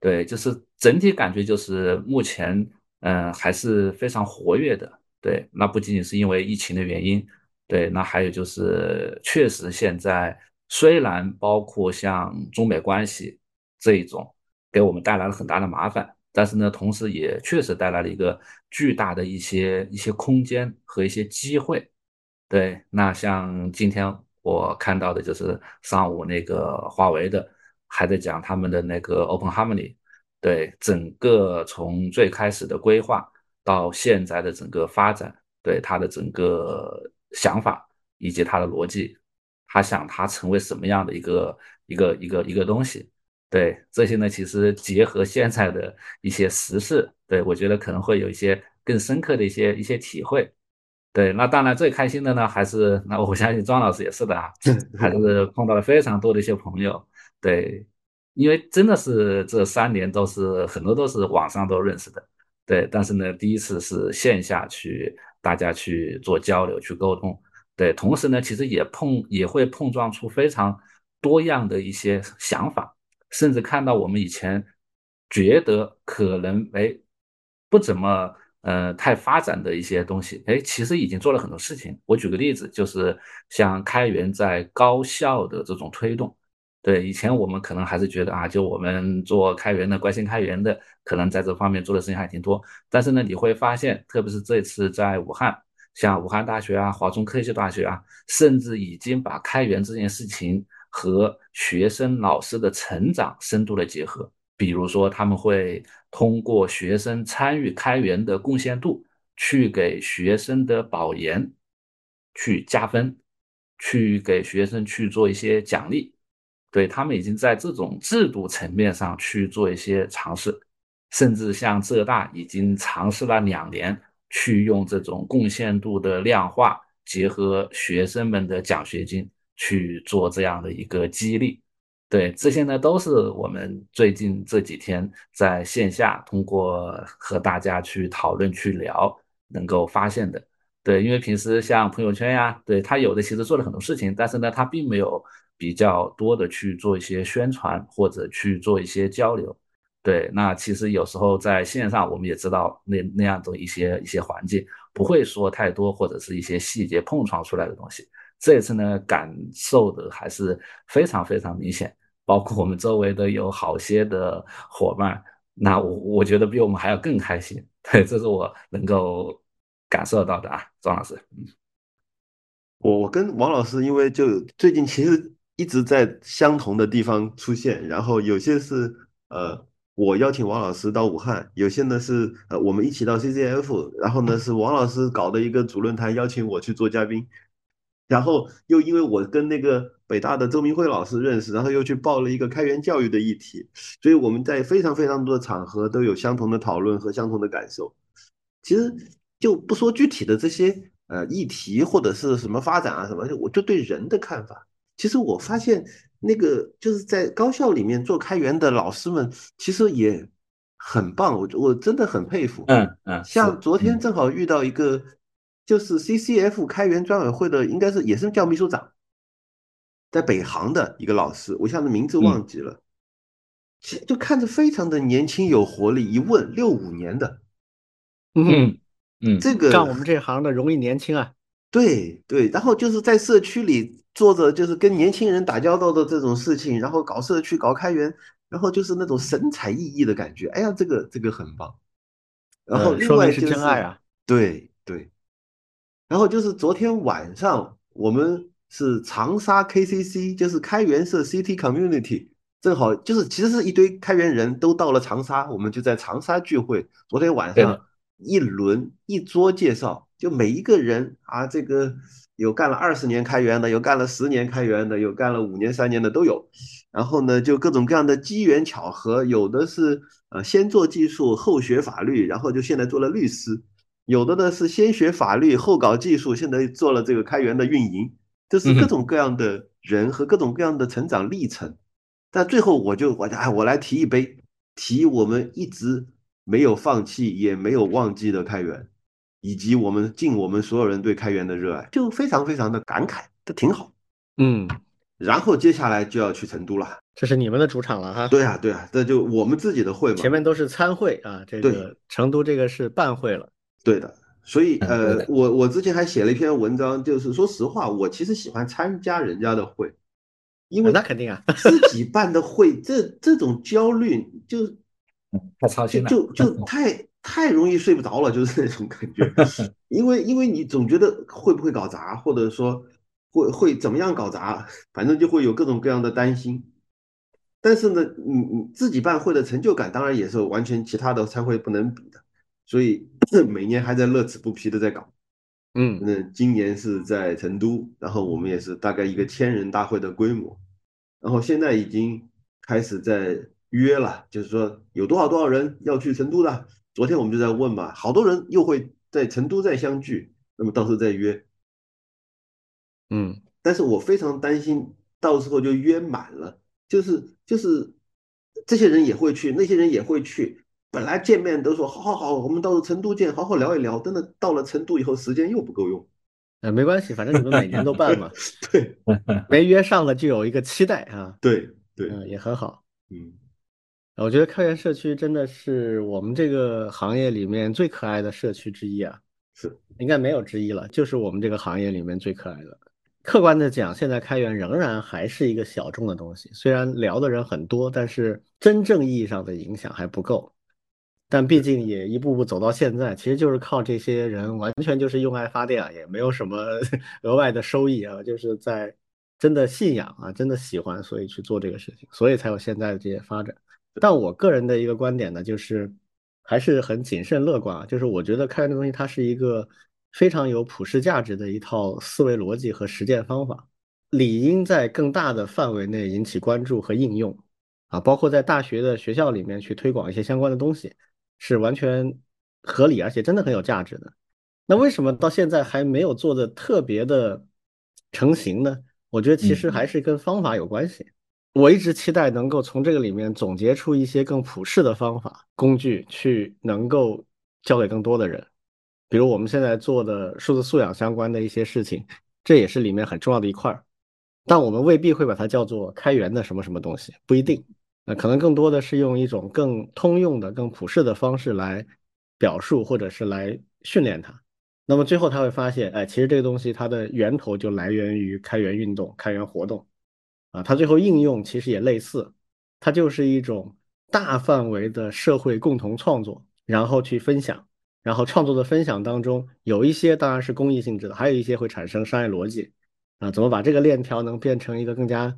对，就是整体感觉就是目前嗯还是非常活跃的。对，那不仅仅是因为疫情的原因，对，那还有就是确实现在虽然包括像中美关系这一种。给我们带来了很大的麻烦，但是呢，同时也确实带来了一个巨大的一些一些空间和一些机会。对，那像今天我看到的就是上午那个华为的还在讲他们的那个 Open Harmony，对，整个从最开始的规划到现在的整个发展，对它的整个想法以及它的逻辑，他想它成为什么样的一个一个一个一个东西。对这些呢，其实结合现在的一些时事，对我觉得可能会有一些更深刻的一些一些体会。对，那当然最开心的呢，还是那我相信庄老师也是的啊，还是碰到了非常多的一些朋友。对，因为真的是这三年都是很多都是网上都认识的，对。但是呢，第一次是线下去大家去做交流、去沟通，对。同时呢，其实也碰也会碰撞出非常多样的一些想法，甚至看到我们以前觉得可能哎不怎么呃太发展的一些东西，哎，其实已经做了很多事情。我举个例子，就是像开源在高校的这种推动。对，以前我们可能还是觉得啊，就我们做开源的、关心开源的，可能在这方面做的事情还挺多。但是呢，你会发现，特别是这次在武汉，像武汉大学啊、华中科技大学啊，甚至已经把开源这件事情和学生、老师的成长深度的结合。比如说，他们会通过学生参与开源的贡献度，去给学生的保研去加分，去给学生去做一些奖励。对他们已经在这种制度层面上去做一些尝试，甚至像浙大已经尝试了两年，去用这种贡献度的量化，结合学生们的奖学金去做这样的一个激励。对这些呢，都是我们最近这几天在线下通过和大家去讨论、去聊，能够发现的。对，因为平时像朋友圈呀，对他有的其实做了很多事情，但是呢，他并没有。比较多的去做一些宣传或者去做一些交流，对，那其实有时候在线上我们也知道那那样的一些一些环境不会说太多或者是一些细节碰撞出来的东西，这次呢感受的还是非常非常明显，包括我们周围的有好些的伙伴，那我我觉得比我们还要更开心，对，这是我能够感受到的啊，庄老师，嗯，我我跟王老师因为就最近其实。一直在相同的地方出现，然后有些是呃我邀请王老师到武汉，有些呢是呃我们一起到 CCF，然后呢是王老师搞的一个主论坛邀请我去做嘉宾，然后又因为我跟那个北大的周明辉老师认识，然后又去报了一个开源教育的议题，所以我们在非常非常多的场合都有相同的讨论和相同的感受。其实就不说具体的这些呃议题或者是什么发展啊什么，我就对人的看法。其实我发现，那个就是在高校里面做开源的老师们，其实也很棒，我我真的很佩服。嗯嗯，像昨天正好遇到一个，就是 CCF 开源专委会的，应该是也是叫秘书长，在北航的一个老师，我一下子名字忘记了，就看着非常的年轻有活力。一问六五年的，嗯嗯，这个干我们这行的容易年轻啊。对对，然后就是在社区里。做着就是跟年轻人打交道的这种事情，然后搞社区、搞开源，然后就是那种神采奕奕的感觉。哎呀，这个这个很棒。然后另外就是真爱啊，对对。然后就是昨天晚上我们是长沙 KCC，就是开源社 City Community，正好就是其实是一堆开源人都到了长沙，我们就在长沙聚会。昨天晚上一轮一桌介绍，就每一个人啊这个。有干了二十年开源的，有干了十年开源的，有干了五年、三年的都有。然后呢，就各种各样的机缘巧合，有的是呃先做技术后学法律，然后就现在做了律师；有的呢是先学法律后搞技术，现在做了这个开源的运营。就是各种各样的人和各种各样的成长历程。但最后我就我哎，我来提一杯，提我们一直没有放弃也没有忘记的开源。以及我们尽我们所有人对开源的热爱，就非常非常的感慨，这挺好。嗯，然后接下来就要去成都了，这是你们的主场了哈。对啊，对啊，这就我们自己的会嘛。前面都是参会啊，这个成都这个是办会了。对的，所以呃，我我之前还写了一篇文章，就是说实话，我其实喜欢参加人家的会，因为那肯定啊，自 己办的会，这这种焦虑就太操心了，就 就太。太容易睡不着了，就是那种感觉，因为因为你总觉得会不会搞砸，或者说会会怎么样搞砸，反正就会有各种各样的担心。但是呢，你你自己办会的成就感，当然也是完全其他的参会不能比的。所以 每年还在乐此不疲的在搞。嗯，那今年是在成都，然后我们也是大概一个千人大会的规模，然后现在已经开始在约了，就是说有多少多少人要去成都的。昨天我们就在问嘛，好多人又会在成都再相聚，那么到时候再约，嗯，但是我非常担心到时候就约满了，就是就是这些人也会去，那些人也会去。本来见面都说好好好，我们到成都见，好好聊一聊。真的到了成都以后，时间又不够用。呃，没关系，反正你们每年都办嘛。对，没约上了就有一个期待啊。对对，嗯，也很好。嗯，我觉得开源社区真的是我们这个行业里面最可爱的社区之一啊。是，应该没有之一了，就是我们这个行业里面最可爱的。客观的讲，现在开源仍然还是一个小众的东西，虽然聊的人很多，但是真正意义上的影响还不够。但毕竟也一步步走到现在，其实就是靠这些人，完全就是用爱发电啊，也没有什么 额外的收益啊，就是在真的信仰啊，真的喜欢，所以去做这个事情，所以才有现在的这些发展。但我个人的一个观点呢，就是还是很谨慎乐观啊，就是我觉得开源的东西它是一个非常有普世价值的一套思维逻辑和实践方法，理应在更大的范围内引起关注和应用啊，包括在大学的学校里面去推广一些相关的东西。是完全合理，而且真的很有价值的。那为什么到现在还没有做的特别的成型呢？我觉得其实还是跟方法有关系。我一直期待能够从这个里面总结出一些更普适的方法、工具，去能够教给更多的人。比如我们现在做的数字素养相关的一些事情，这也是里面很重要的一块儿。但我们未必会把它叫做开源的什么什么东西，不一定。那可能更多的是用一种更通用的、更普世的方式来表述，或者是来训练它。那么最后他会发现，哎，其实这个东西它的源头就来源于开源运动、开源活动啊。它最后应用其实也类似，它就是一种大范围的社会共同创作，然后去分享，然后创作的分享当中有一些当然是公益性质的，还有一些会产生商业逻辑啊。怎么把这个链条能变成一个更加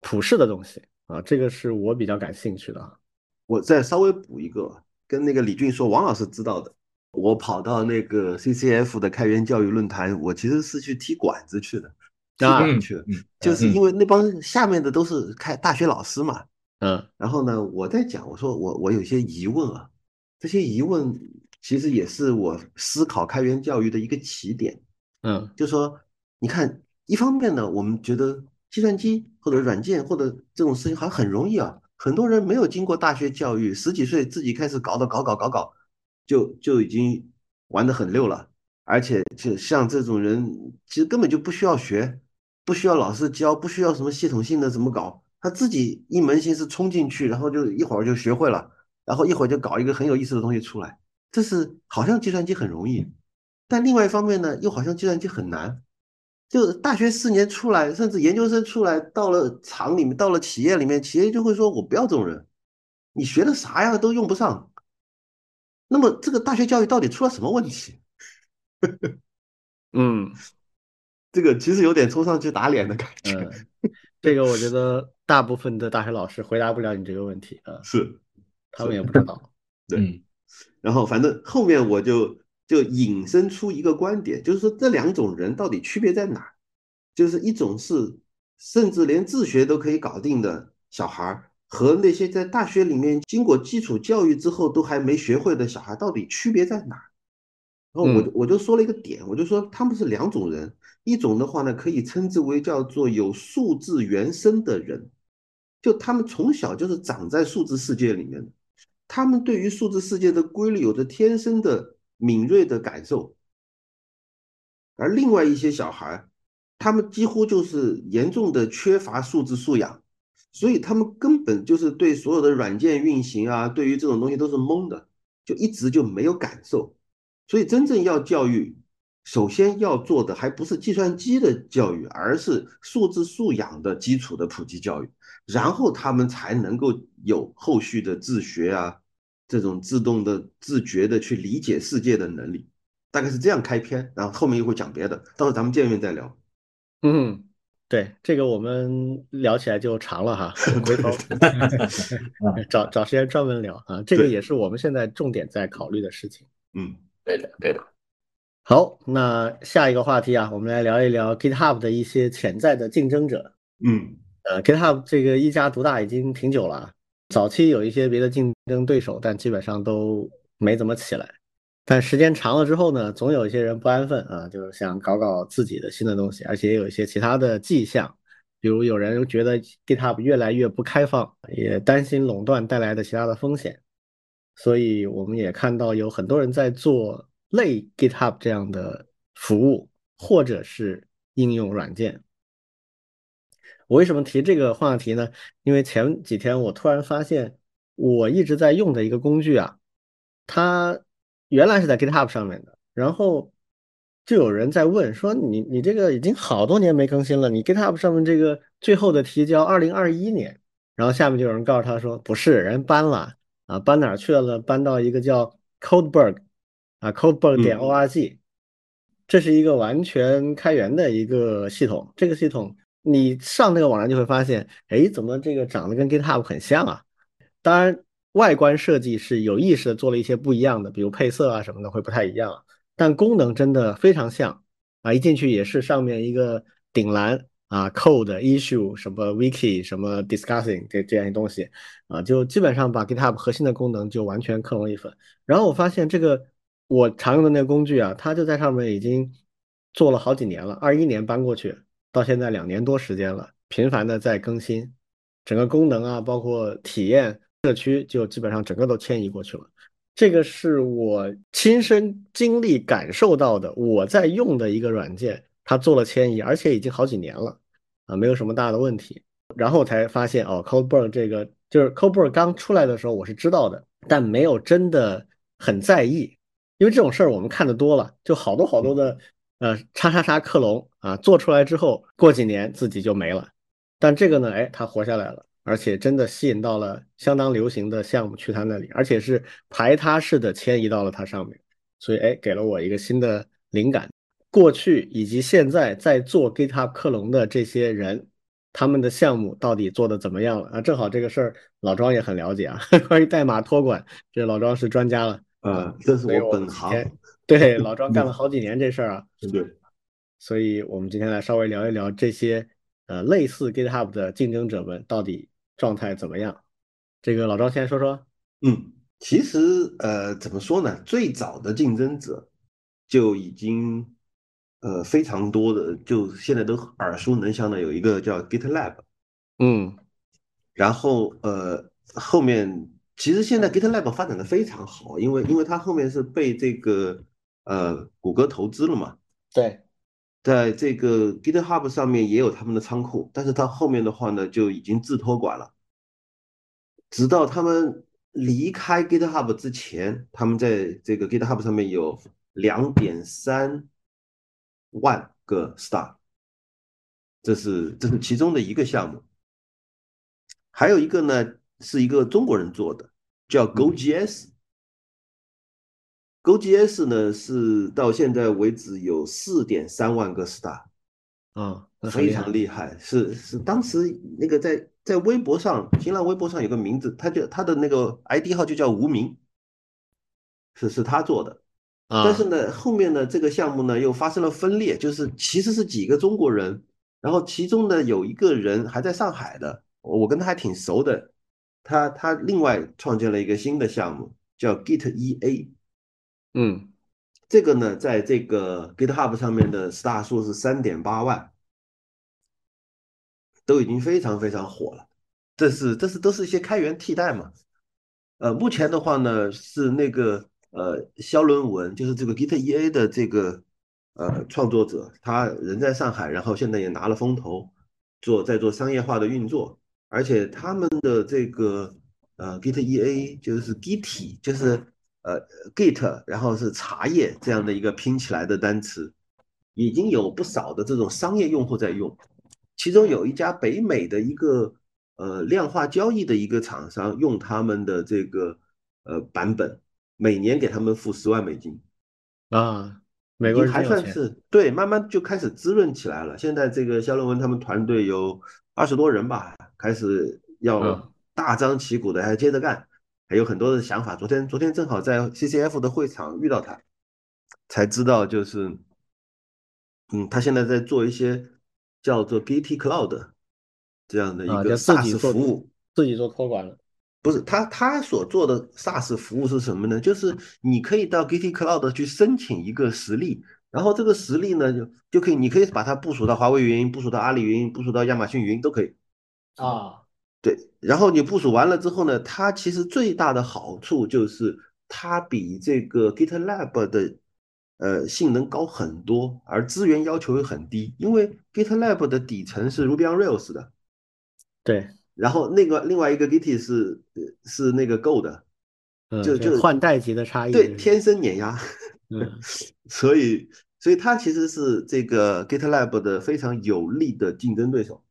普世的东西？啊，这个是我比较感兴趣的。我再稍微补一个，跟那个李俊说，王老师知道的。我跑到那个 CCF 的开源教育论坛，我其实是去踢馆子去的，踢馆去的，就是因为那帮下面的都是开大学老师嘛。嗯，然后呢，我在讲，我说我我有些疑问啊，这些疑问其实也是我思考开源教育的一个起点。嗯，就说你看，一方面呢，我们觉得。计算机或者软件或者这种事情好像很容易啊，很多人没有经过大学教育，十几岁自己开始搞的搞搞搞搞，就就已经玩的很溜了。而且就像这种人，其实根本就不需要学，不需要老师教，不需要什么系统性的怎么搞，他自己一门心思冲进去，然后就一会儿就学会了，然后一会儿就搞一个很有意思的东西出来。这是好像计算机很容易，但另外一方面呢，又好像计算机很难。就大学四年出来，甚至研究生出来，到了厂里面，到了企业里面，企业就会说：“我不要这种人，你学的啥呀，都用不上。”那么，这个大学教育到底出了什么问题？嗯，这个其实有点冲上去打脸的感觉。嗯，这个我觉得大部分的大学老师回答不了你这个问题啊，是，他们也不知道。对，然后反正后面我就。就引申出一个观点，就是说这两种人到底区别在哪？就是一种是甚至连自学都可以搞定的小孩，和那些在大学里面经过基础教育之后都还没学会的小孩，到底区别在哪？然后我我就说了一个点，我就说他们是两种人，一种的话呢，可以称之为叫做有数字原生的人，就他们从小就是长在数字世界里面的，他们对于数字世界的规律有着天生的。敏锐的感受，而另外一些小孩，他们几乎就是严重的缺乏数字素养，所以他们根本就是对所有的软件运行啊，对于这种东西都是懵的，就一直就没有感受。所以真正要教育，首先要做的还不是计算机的教育，而是数字素养的基础的普及教育，然后他们才能够有后续的自学啊。这种自动的、自觉的去理解世界的能力，大概是这样开篇，然后后面又会讲别的，到时候咱们见面再聊。嗯，对，这个我们聊起来就长了哈，回头找找时间专门聊啊。这个也是我们现在重点在考虑的事情。嗯，对的，对的。好，那下一个话题啊，我们来聊一聊 GitHub 的一些潜在的竞争者。嗯，呃，GitHub 这个一家独大已经挺久了。早期有一些别的竞争对手，但基本上都没怎么起来。但时间长了之后呢，总有一些人不安分啊，就是想搞搞自己的新的东西，而且也有一些其他的迹象比如有人觉得 GitHub 越来越不开放，也担心垄断带来的其他的风险，所以我们也看到有很多人在做类 GitHub 这样的服务或者是应用软件。我为什么提这个话题呢？因为前几天我突然发现，我一直在用的一个工具啊，它原来是在 GitHub 上面的，然后。就有人在问说：“你你这个已经好多年没更新了，你 GitHub 上面这个最后的提交二零二一年，然后下面就有人告诉他说不是，人搬了啊，搬哪去了？搬到一个叫 Codeberg 啊，Codeberg 点 org，这是一个完全开源的一个系统。这个系统你上那个网站就会发现，哎，怎么这个长得跟 GitHub 很像啊？当然，外观设计是有意识的做了一些不一样的，比如配色啊什么的会不太一样。”但功能真的非常像啊！一进去也是上面一个顶栏啊，code issue 什么 wiki 什么 discussing 这这样一东西啊，就基本上把 GitHub 核心的功能就完全克隆一份。然后我发现这个我常用的那个工具啊，它就在上面已经做了好几年了，二一年搬过去，到现在两年多时间了，频繁的在更新，整个功能啊，包括体验、社区，就基本上整个都迁移过去了。这个是我亲身经历感受到的，我在用的一个软件，它做了迁移，而且已经好几年了，啊，没有什么大的问题。然后才发现，哦，Codeberg 这个就是 Codeberg 刚出来的时候我是知道的，但没有真的很在意，因为这种事儿我们看的多了，就好多好多的呃叉叉叉克隆啊，做出来之后过几年自己就没了，但这个呢，哎，他活下来了。而且真的吸引到了相当流行的项目去他那里，而且是排他式的迁移到了他上面，所以哎，给了我一个新的灵感。过去以及现在在做 GitHub 克隆的这些人，他们的项目到底做的怎么样了啊？正好这个事儿老庄也很了解啊，关于代码托管，这老庄是专家了啊，这是我本行。对，老庄干了好几年这事儿啊。对，所以我们今天来稍微聊一聊这些呃类似 GitHub 的竞争者们到底。状态怎么样？这个老张先说说。嗯，其实呃，怎么说呢？最早的竞争者就已经呃非常多的，就现在都耳熟能详的有一个叫 GitLab。嗯，然后呃后面其实现在 GitLab 发展的非常好，因为因为它后面是被这个呃谷歌投资了嘛。对。在这个 GitHub 上面也有他们的仓库，但是他后面的话呢就已经自托管了。直到他们离开 GitHub 之前，他们在这个 GitHub 上面有两点三万个 star，这是这是其中的一个项目。还有一个呢是一个中国人做的，叫 GoGS。GoGS 呢是到现在为止有四点三万个 star，啊，非常厉害。是是，当时那个在在微博上，新浪微博上有个名字，他就他的那个 ID 号就叫无名，是是他做的。但是呢，后面呢这个项目呢又发生了分裂，就是其实是几个中国人，然后其中呢有一个人还在上海的，我跟他还挺熟的，他他另外创建了一个新的项目叫 Git EA。嗯，这个呢，在这个 GitHub 上面的 star 数是三点八万，都已经非常非常火了。这是这是都是一些开源替代嘛？呃，目前的话呢，是那个呃肖伦文，就是这个 Git EA 的这个呃创作者，他人在上海，然后现在也拿了风投，做在做商业化的运作，而且他们的这个呃 Git EA 就是 Git，就是。呃，Git，然后是茶叶这样的一个拼起来的单词，已经有不少的这种商业用户在用。其中有一家北美的一个呃量化交易的一个厂商用他们的这个呃版本，每年给他们付十万美金啊，美国还算是对，慢慢就开始滋润起来了。现在这个肖论文他们团队有二十多人吧，开始要大张旗鼓的还接着干。还有很多的想法。昨天，昨天正好在 CCF 的会场遇到他，才知道就是，嗯，他现在在做一些叫做 Git Cloud 这样的一个 SaaS 服务，自己做托管了。不是他，他所做的 SaaS 服务是什么呢？就是你可以到 Git Cloud 去申请一个实例，然后这个实例呢，就就可以，你可以把它部署到华为云，部署到阿里云，部署到亚马逊云都可以。啊，对。然后你部署完了之后呢，它其实最大的好处就是它比这个 GitLab 的呃性能高很多，而资源要求又很低，因为 GitLab 的底层是 Ruby on Rails 的。对。然后那个另外一个 Git 是是那个 Go 的，就就换代级的差异。对，天生碾压。嗯，所以，所以它其实是这个 GitLab 的非常有力的竞争对手。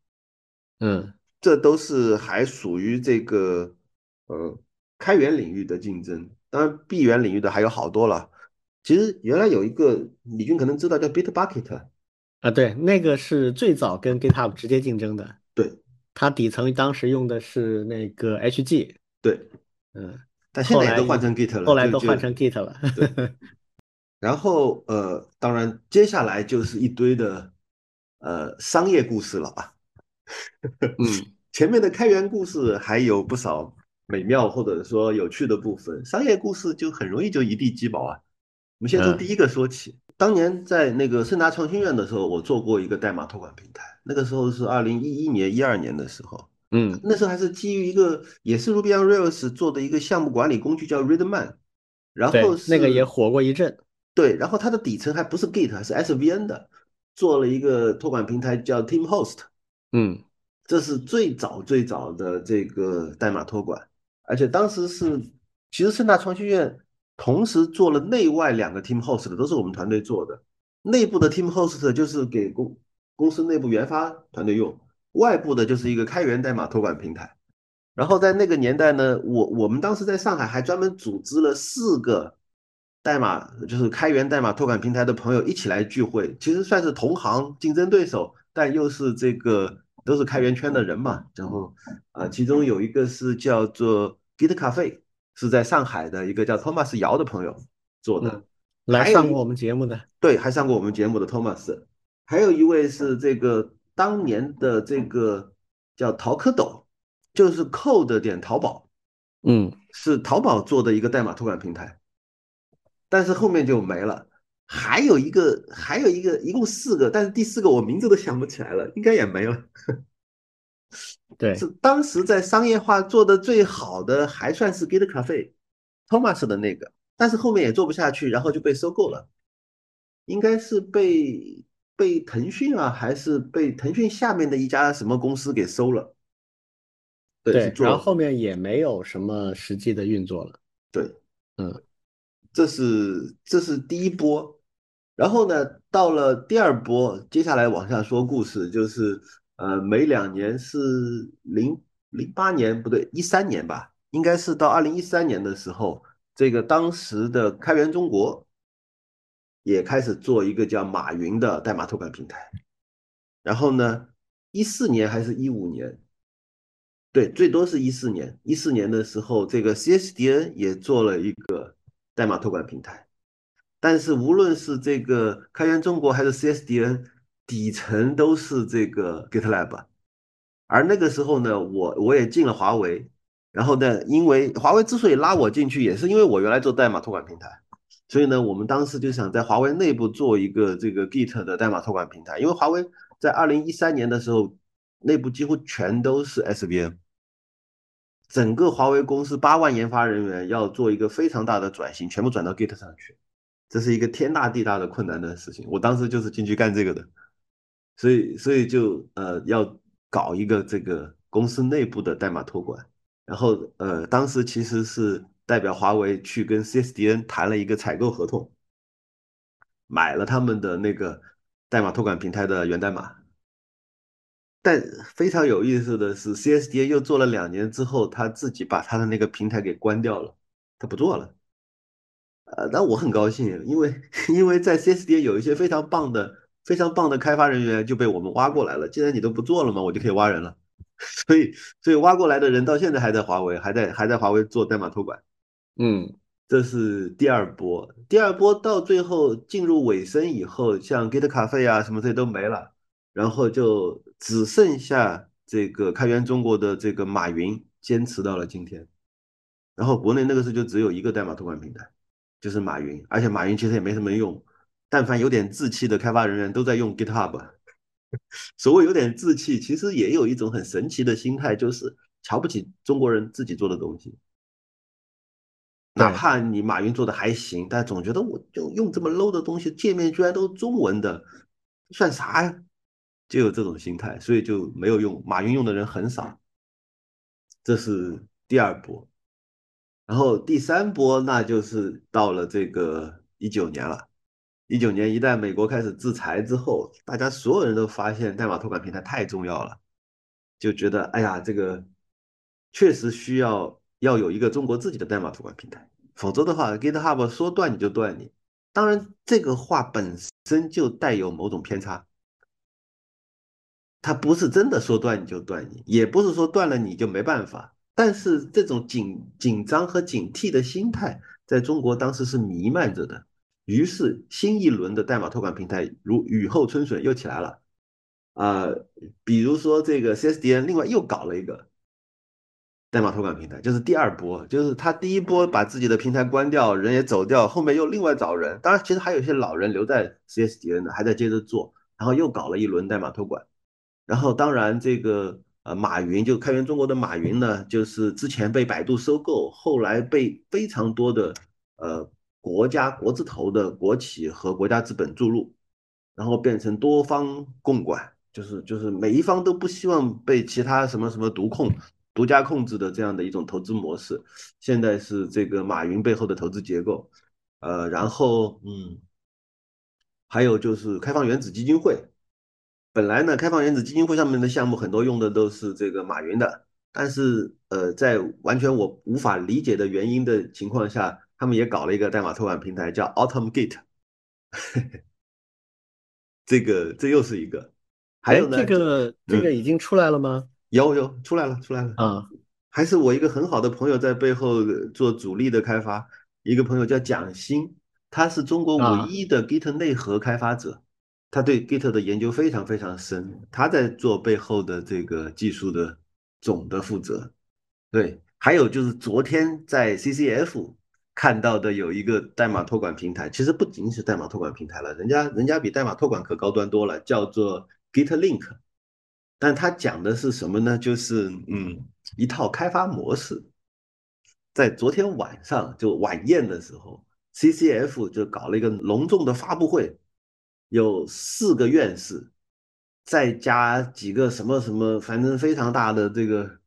嗯，这都是还属于这个呃开源领域的竞争，当然闭源领域的还有好多了。其实原来有一个李军可能知道叫 Bitbucket 啊，对，那个是最早跟 GitHub 直接竞争的。对，它底层当时用的是那个 HG。对，嗯，但现在都换成 Git 了，后来都换成 Git 了。然后呃，当然接下来就是一堆的呃商业故事了啊。嗯，前面的开源故事还有不少美妙或者说有趣的部分，商业故事就很容易就一地鸡毛啊。我们先从第一个说起。当年在那个盛达创新院的时候，我做过一个代码托管平台，那个时候是二零一一年、一二年的时候。嗯，那时候还是基于一个也是 Ruby on Rails 做的一个项目管理工具叫 Readman，然后那个也火过一阵。对，然后它的底层还不是 Git，还是 SVN 的，做了一个托管平台叫 TeamHost。嗯，这是最早最早的这个代码托管，而且当时是，其实盛大创新院同时做了内外两个 TeamHost 的，都是我们团队做的。内部的 TeamHost 就是给公公司内部研发团队用，外部的就是一个开源代码托管平台。然后在那个年代呢，我我们当时在上海还专门组织了四个。代码就是开源代码托管平台的朋友一起来聚会，其实算是同行竞争对手，但又是这个都是开源圈的人嘛。然后啊，其中有一个是叫做 Git Cafe，是在上海的一个叫 Thomas 姚的朋友做的，来上过我们节目的，对，还上过我们节目的 Thomas。还有一位是这个当年的这个叫淘蝌蚪，就是 Code 点淘宝，嗯，是淘宝做的一个代码托管平台。但是后面就没了，还有一个，还有一个，一共四个，但是第四个我名字都想不起来了，应该也没了。对，是当时在商业化做的最好的，还算是 Git Cafe，Thomas 的那个，但是后面也做不下去，然后就被收购了，应该是被被腾讯啊，还是被腾讯下面的一家什么公司给收了。对，然后后面也没有什么实际的运作了。对，嗯。这是这是第一波，然后呢，到了第二波，接下来往下说故事，就是呃，每两年是零零八年不对，一三年吧，应该是到二零一三年的时候，这个当时的开源中国也开始做一个叫马云的代码托管平台，然后呢，一四年还是一五年，对，最多是一四年，一四年的时候，这个 CSDN 也做了一个。代码托管平台，但是无论是这个开源中国还是 CSDN，底层都是这个 GitLab。而那个时候呢，我我也进了华为，然后呢，因为华为之所以拉我进去，也是因为我原来做代码托管平台，所以呢，我们当时就想在华为内部做一个这个 Git 的代码托管平台，因为华为在二零一三年的时候，内部几乎全都是 SVN。整个华为公司八万研发人员要做一个非常大的转型，全部转到 Git 上去，这是一个天大地大的困难的事情。我当时就是进去干这个的，所以所以就呃要搞一个这个公司内部的代码托管，然后呃当时其实是代表华为去跟 CSDN 谈了一个采购合同，买了他们的那个代码托管平台的源代码。但非常有意思的是，CSDN 又做了两年之后，他自己把他的那个平台给关掉了，他不做了。呃，那我很高兴，因为因为在 CSDN 有一些非常棒的、非常棒的开发人员就被我们挖过来了。既然你都不做了嘛，我就可以挖人了。所以，所以挖过来的人到现在还在华为，还在还在华为做代码托管。嗯，这是第二波。第二波到最后进入尾声以后，像 Git Cafe 啊什么这些都没了。然后就只剩下这个开源中国的这个马云坚持到了今天，然后国内那个时候就只有一个代码托管平台，就是马云，而且马云其实也没什么用，但凡有点志气的开发人员都在用 GitHub。所谓有点志气，其实也有一种很神奇的心态，就是瞧不起中国人自己做的东西。哪怕你马云做的还行，但总觉得我就用这么 low 的东西，界面居然都是中文的，算啥呀？就有这种心态，所以就没有用。马云用的人很少，这是第二波。然后第三波，那就是到了这个一九年了。一九年一旦美国开始制裁之后，大家所有人都发现代码托管平台太重要了，就觉得哎呀，这个确实需要要有一个中国自己的代码托管平台，否则的话，GitHub 说断你就断你。当然，这个话本身就带有某种偏差。他不是真的说断你就断你，也不是说断了你就没办法。但是这种紧紧张和警惕的心态，在中国当时是弥漫着的。于是新一轮的代码托管平台如雨后春笋又起来了。啊，比如说这个 CSDN 另外又搞了一个代码托管平台，就是第二波，就是他第一波把自己的平台关掉，人也走掉，后面又另外找人。当然，其实还有一些老人留在 CSDN 的，还在接着做，然后又搞了一轮代码托管。然后，当然，这个呃，马云就开源中国的马云呢，就是之前被百度收购，后来被非常多的呃国家国字头的国企和国家资本注入，然后变成多方共管，就是就是每一方都不希望被其他什么什么独控、独家控制的这样的一种投资模式。现在是这个马云背后的投资结构，呃，然后嗯，还有就是开放原子基金会。本来呢，开放原子基金会上面的项目很多用的都是这个马云的，但是呃，在完全我无法理解的原因的情况下，他们也搞了一个代码托管平台，叫 Autumn Gate。这个这又是一个，还有呢，这个这个已经出来了吗？有有出来了，出来了啊！还是我一个很好的朋友在背后做主力的开发，一个朋友叫蒋欣，他是中国唯一的 Git 内核开发者。他对 Git 的研究非常非常深，他在做背后的这个技术的总的负责。对，还有就是昨天在 CCF 看到的有一个代码托管平台，其实不仅是代码托管平台了，人家人家比代码托管可高端多了，叫做 GitLink。但他讲的是什么呢？就是嗯，一套开发模式。在昨天晚上就晚宴的时候，CCF 就搞了一个隆重的发布会。有四个院士，再加几个什么什么，反正非常大的这个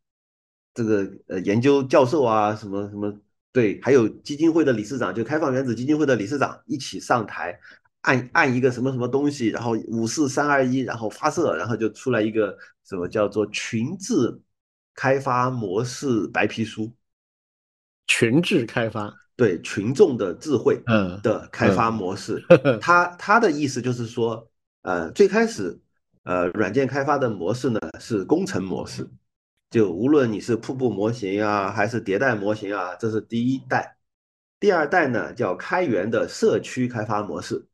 这个呃研究教授啊，什么什么对，还有基金会的理事长，就开放原子基金会的理事长一起上台，按按一个什么什么东西，然后五四三二一，然后发射，然后就出来一个什么叫做群智开发模式白皮书，群智开发。对群众的智慧的开发模式，他他的意思就是说，呃，最开始，呃，软件开发的模式呢是工程模式，就无论你是瀑布模型啊，还是迭代模型啊，这是第一代。第二代呢叫开源的社区开发模式，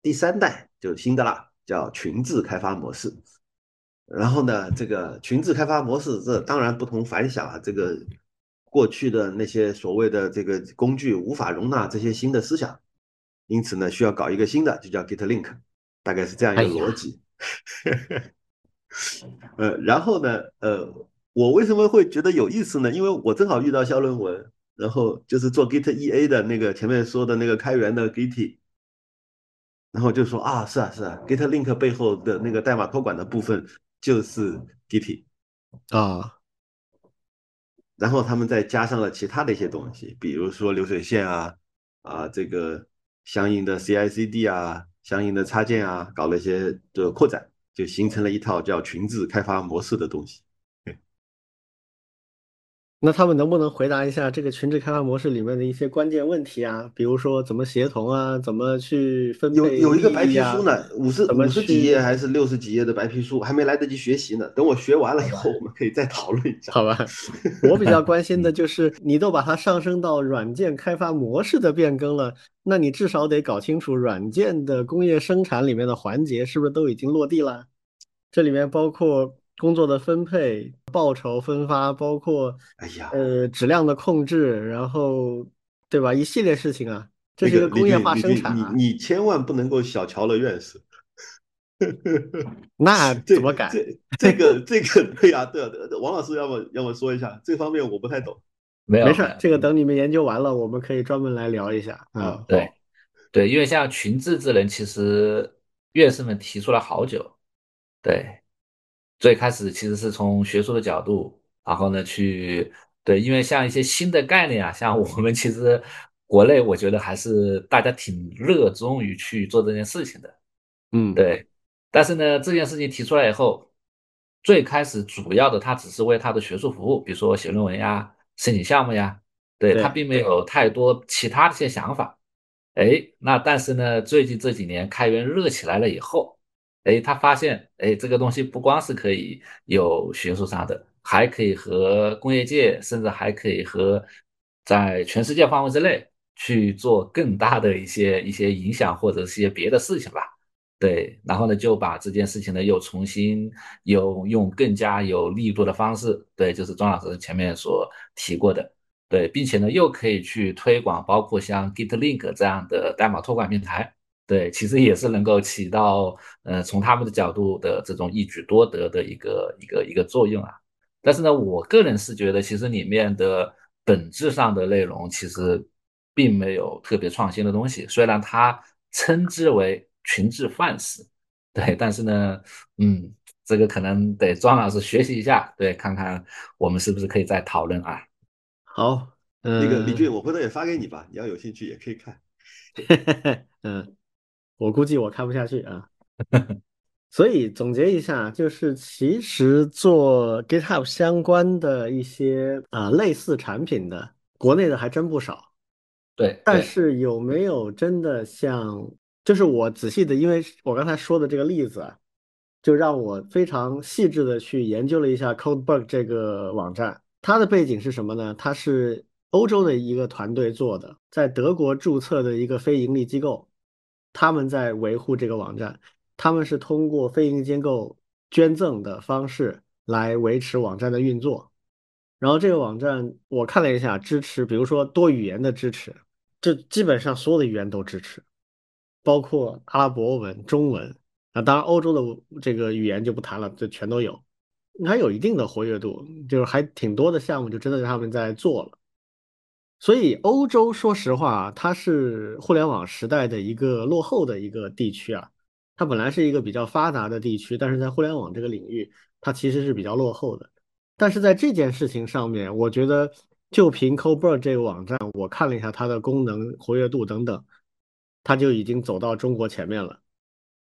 第三代就新的啦，叫群智开发模式。然后呢，这个群智开发模式这当然不同凡响啊，这个。过去的那些所谓的这个工具无法容纳这些新的思想，因此呢，需要搞一个新的，就叫 GitLink，大概是这样一个逻辑。呃，然后呢，呃，我为什么会觉得有意思呢？因为我正好遇到肖论文，然后就是做 Git EA 的那个前面说的那个开源的 Git，然后就说啊，是啊是啊，GitLink 背后的那个代码托管的部分就是 Git 啊。然后他们再加上了其他的一些东西，比如说流水线啊，啊这个相应的 CI/CD 啊，相应的插件啊，搞了一些的扩展，就形成了一套叫群智开发模式的东西。那他们能不能回答一下这个群智开发模式里面的一些关键问题啊？比如说怎么协同啊？怎么去分配？有有一个白皮书呢，五十五十几页还是六十几页的白皮书，还没来得及学习呢。等我学完了以后，我们可以再讨论一下。好吧，我比较关心的就是你都把它上升到软件开发模式的变更了，那你至少得搞清楚软件的工业生产里面的环节是不是都已经落地了？这里面包括。工作的分配、报酬分发，包括哎呀，呃，质量的控制，然后对吧？一系列事情啊。这是一个工业化生产啊！你你千万不能够小瞧了院士。那怎么改？这 这个这个对呀，对啊，王老师要么要么说一下这方面我不太懂。没有，没事，这个等你们研究完了，我们可以专门来聊一下啊。对对，因为像群智智能，其实院士们提出了好久。对，最开始其实是从学术的角度，然后呢去对，因为像一些新的概念啊，像我们其实。国内我觉得还是大家挺热衷于去做这件事情的，嗯，对。但是呢，这件事情提出来以后，最开始主要的他只是为他的学术服务，比如说写论文呀、申请项目呀，对他并没有太多其他的一些想法。哎，那但是呢，最近这几年开源热起来了以后，哎，他发现，哎，这个东西不光是可以有学术上的，还可以和工业界，甚至还可以和在全世界范围之内。去做更大的一些一些影响或者是一些别的事情吧，对，然后呢就把这件事情呢又重新有用更加有力度的方式，对，就是庄老师前面所提过的，对，并且呢又可以去推广，包括像 GitLink 这样的代码托管平台，对，其实也是能够起到呃从他们的角度的这种一举多得的一个一个一个作用啊。但是呢，我个人是觉得其实里面的本质上的内容其实。并没有特别创新的东西，虽然它称之为群智范式，对，但是呢，嗯，这个可能得庄老师学习一下，对，看看我们是不是可以再讨论啊。好，那个李俊，我回头也发给你吧，你要有兴趣也可以看。嗯，我估计我看不下去啊。所以总结一下，就是其实做 GitHub 相关的一些啊类似产品的，国内的还真不少。对，但是有没有真的像，就是我仔细的，因为我刚才说的这个例子啊，就让我非常细致的去研究了一下 CodeBug 这个网站，它的背景是什么呢？它是欧洲的一个团队做的，在德国注册的一个非盈利机构，他们在维护这个网站，他们是通过非盈利机构捐赠的方式来维持网站的运作。然后这个网站我看了一下，支持比如说多语言的支持。这基本上所有的语言都支持，包括阿拉伯文、中文啊，当然欧洲的这个语言就不谈了，这全都有，还有一定的活跃度，就是还挺多的项目就真的是他们在做了。所以欧洲说实话，它是互联网时代的一个落后的一个地区啊，它本来是一个比较发达的地区，但是在互联网这个领域，它其实是比较落后的。但是在这件事情上面，我觉得。就凭 Cobr 这个网站，我看了一下它的功能、活跃度等等，它就已经走到中国前面了。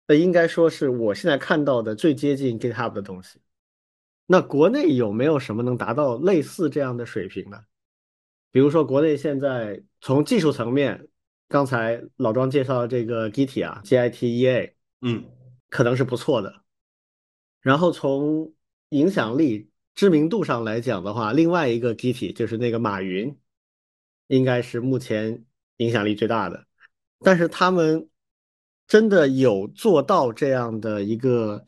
那应该说是我现在看到的最接近 GitHub 的东西。那国内有没有什么能达到类似这样的水平呢？比如说，国内现在从技术层面，刚才老庄介绍的这个 Git 啊，Git-ea，嗯，可能是不错的。然后从影响力。知名度上来讲的话，另外一个 Git 就是那个马云，应该是目前影响力最大的。但是他们真的有做到这样的一个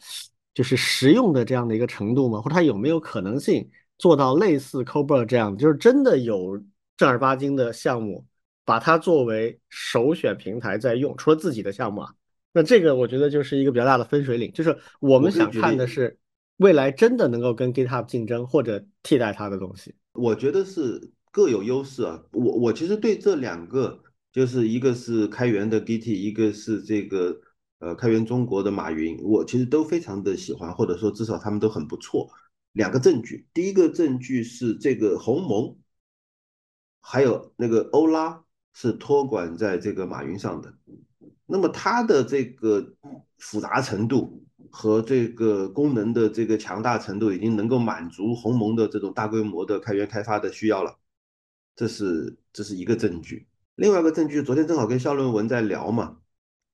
就是实用的这样的一个程度吗？或者他有没有可能性做到类似 CodeBird 这样，就是真的有正儿八经的项目把它作为首选平台在用？除了自己的项目啊，那这个我觉得就是一个比较大的分水岭。就是我们想看的是。未来真的能够跟 GitHub 竞争或者替代它的东西，我觉得是各有优势啊。我我其实对这两个，就是一个是开源的 Git，一个是这个呃开源中国的马云，我其实都非常的喜欢，或者说至少他们都很不错。两个证据，第一个证据是这个鸿蒙，还有那个欧拉是托管在这个马云上的，那么它的这个复杂程度。和这个功能的这个强大程度，已经能够满足鸿蒙的这种大规模的开源开发的需要了，这是这是一个证据。另外一个证据，昨天正好跟肖论文在聊嘛，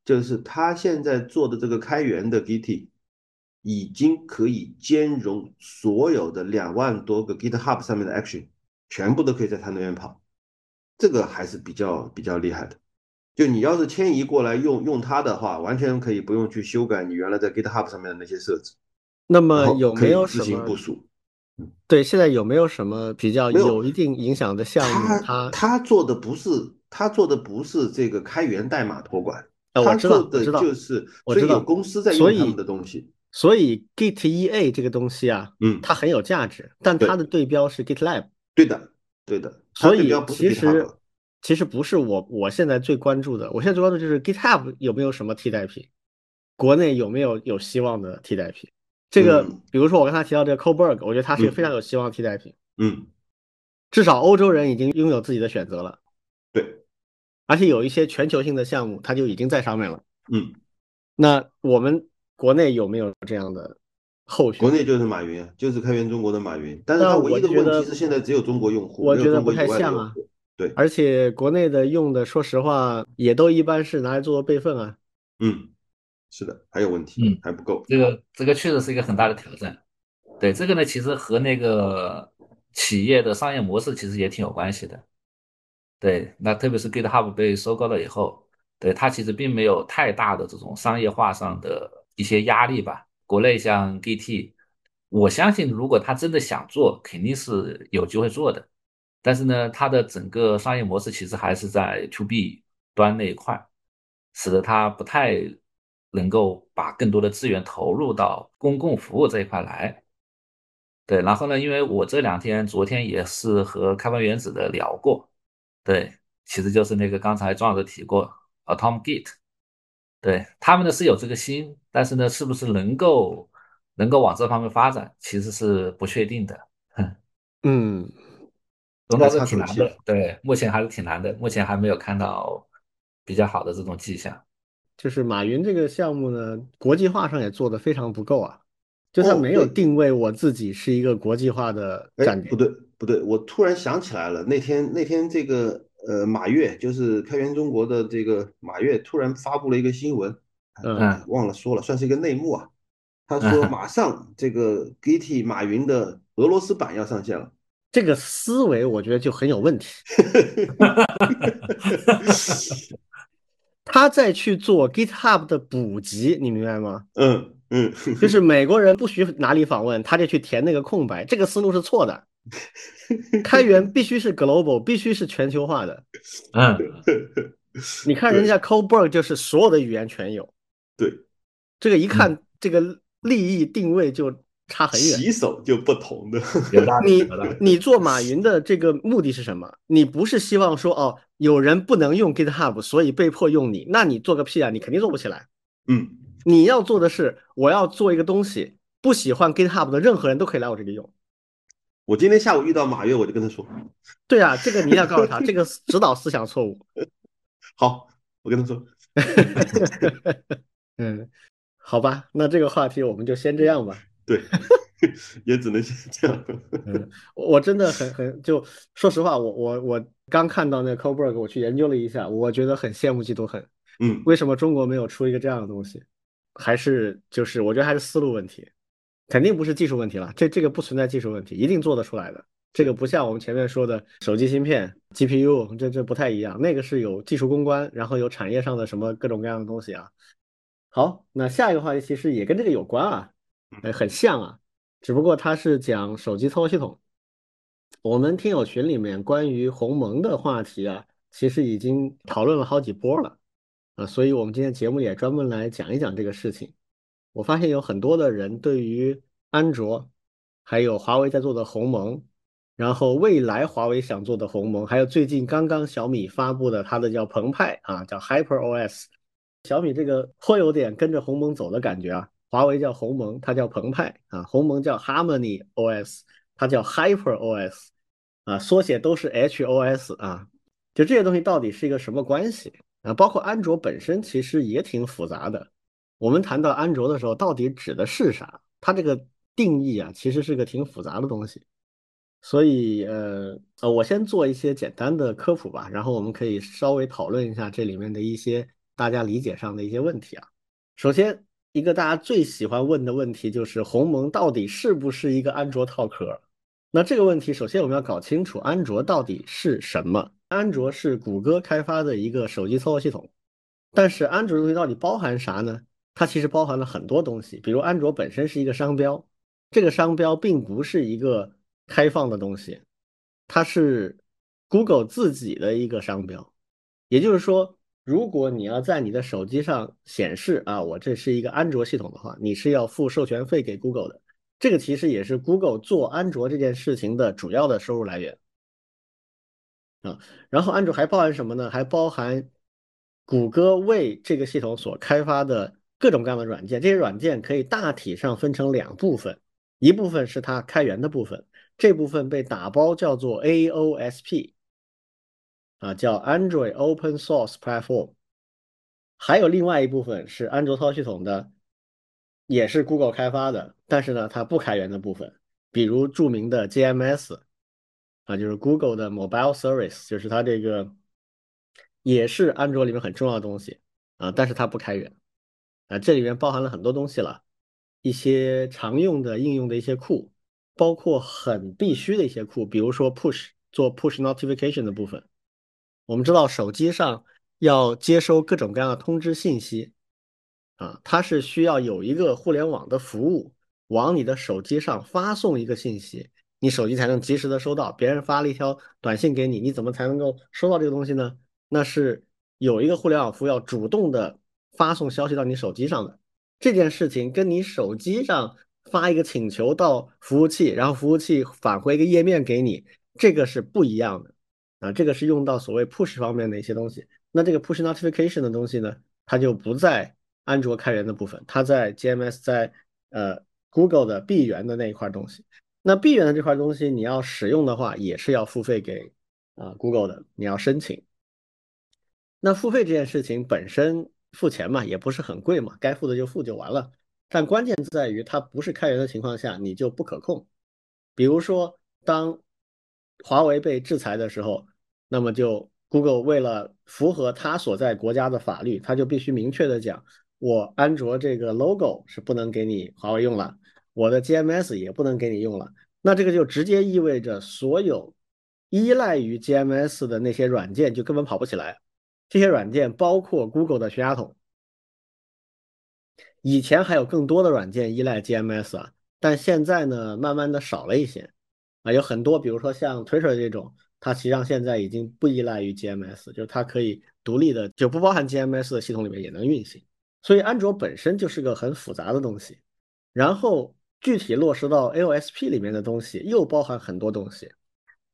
就是他现在做的这个开源的 Git，已经可以兼容所有的两万多个 GitHub 上面的 Action，全部都可以在他那边跑，这个还是比较比较厉害的。就你要是迁移过来用用它的话，完全可以不用去修改你原来在 GitHub 上面的那些设置。那么有没有自行部署？对，现在有没有什么比较有一定影响的项目？他他做的不是他做的不是这个开源代码托管，他做的就是所以有公司在用他们的东西。所以 Git EA 这个东西啊，嗯，它很有价值，但它的对标是 GitLab。对的，对的。所以其实其实不是我我现在最关注的，我现在最关注就是 GitHub 有没有什么替代品，国内有没有有希望的替代品。这个比如说我刚才提到这个 Coburg，我觉得它是一个非常有希望的替代品。嗯，至少欧洲人已经拥有自己的选择了。对，而且有一些全球性的项目，它就已经在上面了。嗯，那我们。国内有没有这样的后续？国内就是马云，就是开源中国的马云。但是他唯一的问题是现在只有中国用户，我觉得不太像啊。对，而且国内的用的，说实话也都一般是拿来做备份啊。嗯，是的，还有问题，嗯，还不够。这个这个确实是一个很大的挑战。对，这个呢，其实和那个企业的商业模式其实也挺有关系的。对，那特别是 GitHub 被收购了以后，对它其实并没有太大的这种商业化上的。一些压力吧，国内像 GT，我相信如果他真的想做，肯定是有机会做的。但是呢，它的整个商业模式其实还是在 To B 端那一块，使得它不太能够把更多的资源投入到公共服务这一块来。对，然后呢，因为我这两天、昨天也是和开发原子的聊过，对，其实就是那个刚才庄老师提过 Atom Git。对他们呢是有这个心，但是呢，是不是能够能够往这方面发展，其实是不确定的。嗯，总之是挺难的。对，目前还是挺难的，目前还没有看到比较好的这种迹象。就是马云这个项目呢，国际化上也做的非常不够啊，就他没有定位我自己是一个国际化的站点。不对，不对，我突然想起来了，那天那天这个。呃，马跃就是开源中国的这个马跃，突然发布了一个新闻，嗯，忘了说了，算是一个内幕啊。他说马上这个 Git 马云的俄罗斯版要上线了。这个思维我觉得就很有问题。他在去做 GitHub 的补给，你明白吗？嗯嗯，就是美国人不许哪里访问，他就去填那个空白，这个思路是错的。开源必须是 global，必须是全球化的。嗯，你看人家 Coburg 就是所有的语言全有。对，这个一看这个利益定位就差很远，起手就不同的。你你做马云的这个目的是什么？你不是希望说哦，有人不能用 GitHub，所以被迫用你，那你做个屁啊！你肯定做不起来。嗯，你要做的是，我要做一个东西，不喜欢 GitHub 的任何人都可以来我这里用。我今天下午遇到马跃，我就跟他说：“对啊，这个你要告诉他，这个 指导思想错误。”好，我跟他说。嗯，好吧，那这个话题我们就先这样吧。对，也只能先这样。嗯，我真的很很就说实话，我我我刚看到那 Coburg，我去研究了一下，我觉得很羡慕嫉妒恨。嗯，为什么中国没有出一个这样的东西？还是就是我觉得还是思路问题。肯定不是技术问题了，这这个不存在技术问题，一定做得出来的。这个不像我们前面说的手机芯片、GPU，这这不太一样。那个是有技术攻关，然后有产业上的什么各种各样的东西啊。好，那下一个话题其实也跟这个有关啊，呃，很像啊，只不过它是讲手机操作系统。我们听友群里面关于鸿蒙的话题啊，其实已经讨论了好几波了啊，所以我们今天节目也专门来讲一讲这个事情。我发现有很多的人对于安卓，还有华为在做的鸿蒙，然后未来华为想做的鸿蒙，还有最近刚刚小米发布的它的叫澎湃啊，叫 Hyper OS。小米这个颇有点跟着鸿蒙走的感觉啊。华为叫鸿蒙，它叫澎湃啊；鸿蒙叫 Harmony OS，它叫 Hyper OS 啊，缩写都是 HOS 啊。就这些东西到底是一个什么关系啊？包括安卓本身其实也挺复杂的。我们谈到安卓的时候，到底指的是啥？它这个定义啊，其实是个挺复杂的东西。所以，呃呃，我先做一些简单的科普吧，然后我们可以稍微讨论一下这里面的一些大家理解上的一些问题啊。首先，一个大家最喜欢问的问题就是鸿蒙到底是不是一个安卓套壳？那这个问题，首先我们要搞清楚安卓到底是什么。安卓是谷歌开发的一个手机操作系统，但是安卓东西到底包含啥呢？它其实包含了很多东西，比如安卓本身是一个商标，这个商标并不是一个开放的东西，它是 Google 自己的一个商标。也就是说，如果你要在你的手机上显示啊，我这是一个安卓系统的话，你是要付授权费给 Google 的。这个其实也是 Google 做安卓这件事情的主要的收入来源啊。然后安卓还包含什么呢？还包含谷歌为这个系统所开发的各种各样的软件。这些软件可以大体上分成两部分，一部分是它开源的部分，这部分被打包叫做 AOSP。啊，叫 Android Open Source Platform，还有另外一部分是安卓操系统的，也是 Google 开发的，但是呢，它不开源的部分，比如著名的 GMS，啊，就是 Google 的 Mobile Service，就是它这个也是安卓里面很重要的东西啊，但是它不开源啊，这里面包含了很多东西了，一些常用的应用的一些库，包括很必须的一些库，比如说 Push 做 Push Notification 的部分。我们知道手机上要接收各种各样的通知信息，啊，它是需要有一个互联网的服务往你的手机上发送一个信息，你手机才能及时的收到。别人发了一条短信给你，你怎么才能够收到这个东西呢？那是有一个互联网服务要主动的发送消息到你手机上的。这件事情跟你手机上发一个请求到服务器，然后服务器返回一个页面给你，这个是不一样的。啊，这个是用到所谓 push 方面的一些东西。那这个 push notification 的东西呢，它就不在安卓开源的部分，它在 GMS，在呃 Google 的闭源的那一块东西。那闭源的这块东西，你要使用的话，也是要付费给啊 Google 的，你要申请。那付费这件事情本身付钱嘛，也不是很贵嘛，该付的就付就完了。但关键在于它不是开源的情况下，你就不可控。比如说当华为被制裁的时候。那么就 Google 为了符合它所在国家的法律，它就必须明确的讲，我安卓这个 logo 是不能给你华为用了，我的 GMS 也不能给你用了。那这个就直接意味着所有依赖于 GMS 的那些软件就根本跑不起来。这些软件包括 Google 的全家桶，以前还有更多的软件依赖 GMS 啊，但现在呢，慢慢的少了一些啊，有很多，比如说像 Twitter 这种。它实际上现在已经不依赖于 GMS，就是它可以独立的，就不包含 GMS 的系统里面也能运行。所以安卓本身就是个很复杂的东西，然后具体落实到 AOSP 里面的东西又包含很多东西。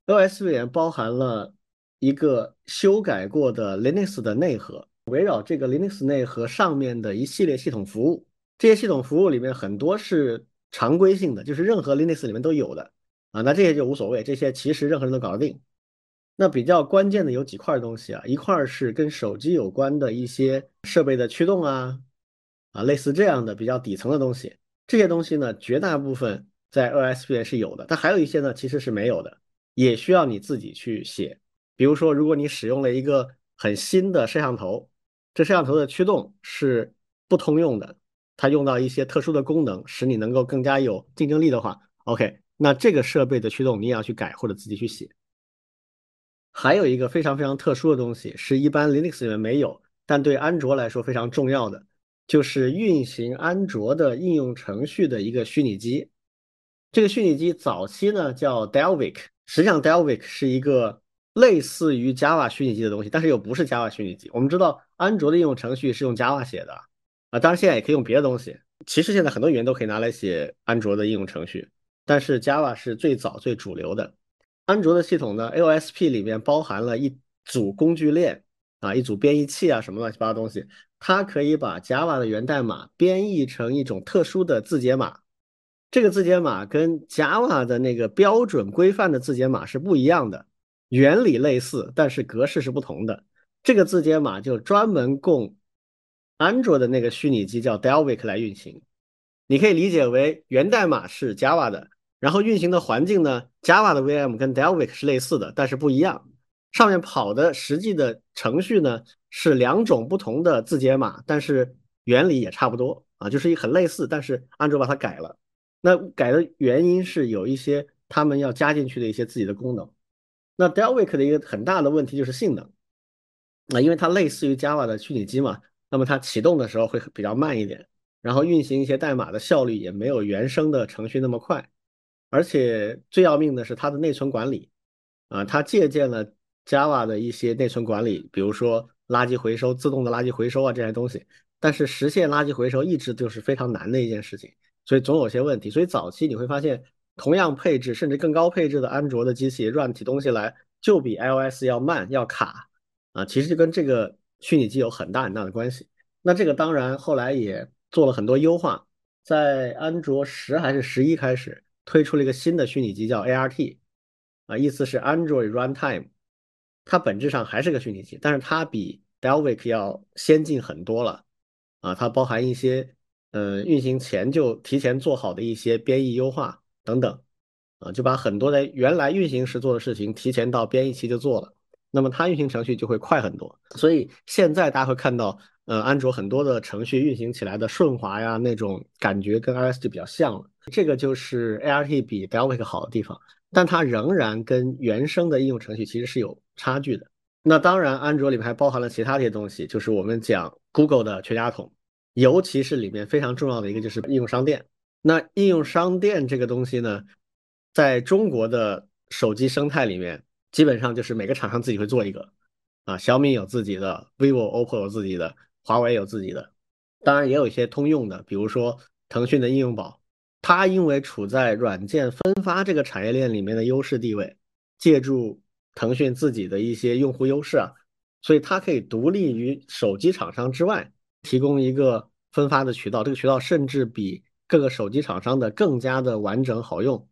AOSP 里面包含了一个修改过的 Linux 的内核，围绕这个 Linux 内核上面的一系列系统服务，这些系统服务里面很多是常规性的，就是任何 Linux 里面都有的啊，那这些就无所谓，这些其实任何人都搞得定。那比较关键的有几块东西啊，一块是跟手机有关的一些设备的驱动啊，啊，类似这样的比较底层的东西。这些东西呢，绝大部分在 OSP 是有的，但还有一些呢其实是没有的，也需要你自己去写。比如说，如果你使用了一个很新的摄像头，这摄像头的驱动是不通用的，它用到一些特殊的功能，使你能够更加有竞争力的话，OK，那这个设备的驱动你也要去改或者自己去写。还有一个非常非常特殊的东西，是一般 Linux 里面没有，但对安卓来说非常重要的，就是运行安卓的应用程序的一个虚拟机。这个虚拟机早期呢叫 Dalvik，实际上 Dalvik 是一个类似于 Java 虚拟机的东西，但是又不是 Java 虚拟机。我们知道安卓的应用程序是用 Java 写的啊，当然现在也可以用别的东西。其实现在很多语言都可以拿来写安卓的应用程序，但是 Java 是最早最主流的。安卓的系统呢，AOSP 里面包含了一组工具链啊，一组编译器啊，什么乱七八糟东西，它可以把 Java 的源代码编译成一种特殊的字节码。这个字节码跟 Java 的那个标准规范的字节码是不一样的，原理类似，但是格式是不同的。这个字节码就专门供安卓的那个虚拟机叫 Dalvik 来运行。你可以理解为源代码是 Java 的。然后运行的环境呢？Java 的 VM 跟 Dalvik 是类似的，但是不一样。上面跑的实际的程序呢是两种不同的字节码，但是原理也差不多啊，就是一很类似，但是安卓把它改了。那改的原因是有一些他们要加进去的一些自己的功能。那 Dalvik 的一个很大的问题就是性能啊，因为它类似于 Java 的虚拟机嘛，那么它启动的时候会比较慢一点，然后运行一些代码的效率也没有原生的程序那么快。而且最要命的是它的内存管理，啊，它借鉴了 Java 的一些内存管理，比如说垃圾回收、自动的垃圾回收啊这些东西。但是实现垃圾回收一直就是非常难的一件事情，所以总有些问题。所以早期你会发现，同样配置甚至更高配置的安卓的机器，run 起东西来，就比 iOS 要慢要卡啊。其实就跟这个虚拟机有很大很大的关系。那这个当然后来也做了很多优化，在安卓十还是十一开始推出了一个新的虚拟机叫 ART，啊，意思是 Android Runtime，它本质上还是个虚拟机，但是它比 Dalvik 要先进很多了。啊，它包含一些，呃，运行前就提前做好的一些编译优化等等，啊，就把很多在原来运行时做的事情提前到编译期就做了，那么它运行程序就会快很多。所以现在大家会看到，呃，安卓很多的程序运行起来的顺滑呀，那种感觉跟 iOS 就比较像了。这个就是 ART 比 Dalvik 好的地方，但它仍然跟原生的应用程序其实是有差距的。那当然，安卓里面还包含了其他的一些东西，就是我们讲 Google 的全家桶，尤其是里面非常重要的一个就是应用商店。那应用商店这个东西呢，在中国的手机生态里面，基本上就是每个厂商自己会做一个，啊，小米有自己的，vivo、OPPO 有自己的，华为有自己的，当然也有一些通用的，比如说腾讯的应用宝，它因为处在软件分发这个产业链里面的优势地位，借助。腾讯自己的一些用户优势啊，所以它可以独立于手机厂商之外，提供一个分发的渠道。这个渠道甚至比各个手机厂商的更加的完整好用。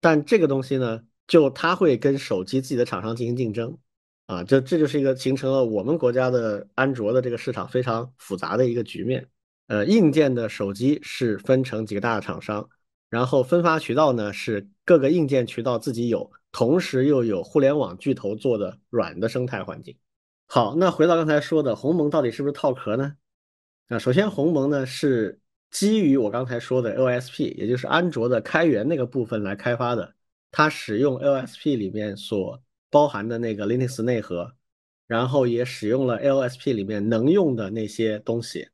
但这个东西呢，就它会跟手机自己的厂商进行竞争啊，这这就是一个形成了我们国家的安卓的这个市场非常复杂的一个局面。呃，硬件的手机是分成几个大的厂商，然后分发渠道呢是各个硬件渠道自己有。同时又有互联网巨头做的软的生态环境。好，那回到刚才说的鸿蒙到底是不是套壳呢？啊，首先鸿蒙呢是基于我刚才说的 OSP，也就是安卓的开源那个部分来开发的。它使用 OSP 里面所包含的那个 Linux 内核，然后也使用了 OSP 里面能用的那些东西。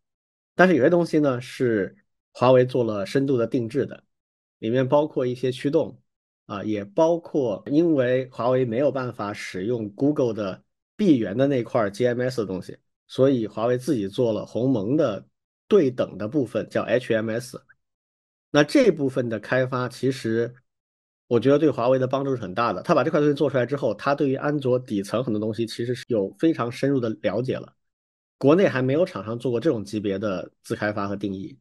但是有些东西呢是华为做了深度的定制的，里面包括一些驱动。啊，也包括因为华为没有办法使用 Google 的闭源的那块 GMS 的东西，所以华为自己做了鸿蒙的对等的部分，叫 HMS。那这部分的开发，其实我觉得对华为的帮助是很大的。他把这块东西做出来之后，他对于安卓底层很多东西其实是有非常深入的了解了。国内还没有厂商做过这种级别的自开发和定义，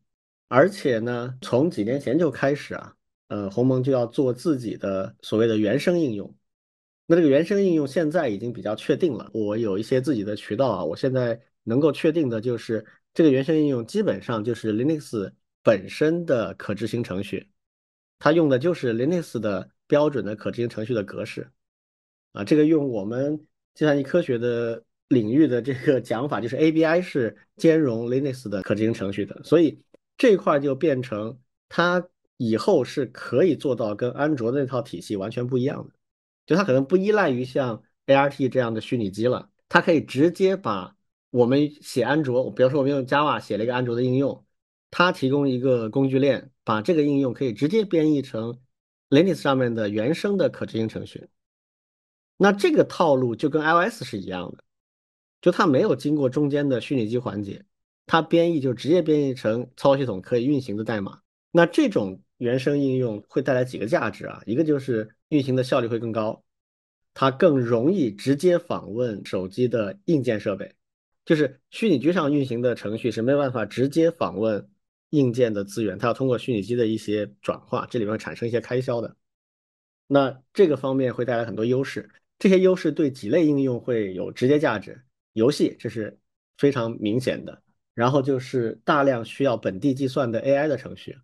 而且呢，从几年前就开始啊。呃，鸿蒙就要做自己的所谓的原生应用，那这个原生应用现在已经比较确定了。我有一些自己的渠道啊，我现在能够确定的就是这个原生应用基本上就是 Linux 本身的可执行程序，它用的就是 Linux 的标准的可执行程序的格式啊。这个用我们计算机科学的领域的这个讲法，就是 ABI 是兼容 Linux 的可执行程序的，所以这块就变成它。以后是可以做到跟安卓的那套体系完全不一样的，就它可能不依赖于像 ART 这样的虚拟机了，它可以直接把我们写安卓，比如说我们用 Java 写了一个安卓的应用，它提供一个工具链，把这个应用可以直接编译成 Linux 上面的原生的可执行程序。那这个套路就跟 iOS 是一样的，就它没有经过中间的虚拟机环节，它编译就直接编译成操作系统可以运行的代码。那这种。原生应用会带来几个价值啊？一个就是运行的效率会更高，它更容易直接访问手机的硬件设备，就是虚拟机上运行的程序是没有办法直接访问硬件的资源，它要通过虚拟机的一些转化，这里面产生一些开销的。那这个方面会带来很多优势，这些优势对几类应用会有直接价值，游戏这是非常明显的，然后就是大量需要本地计算的 AI 的程序。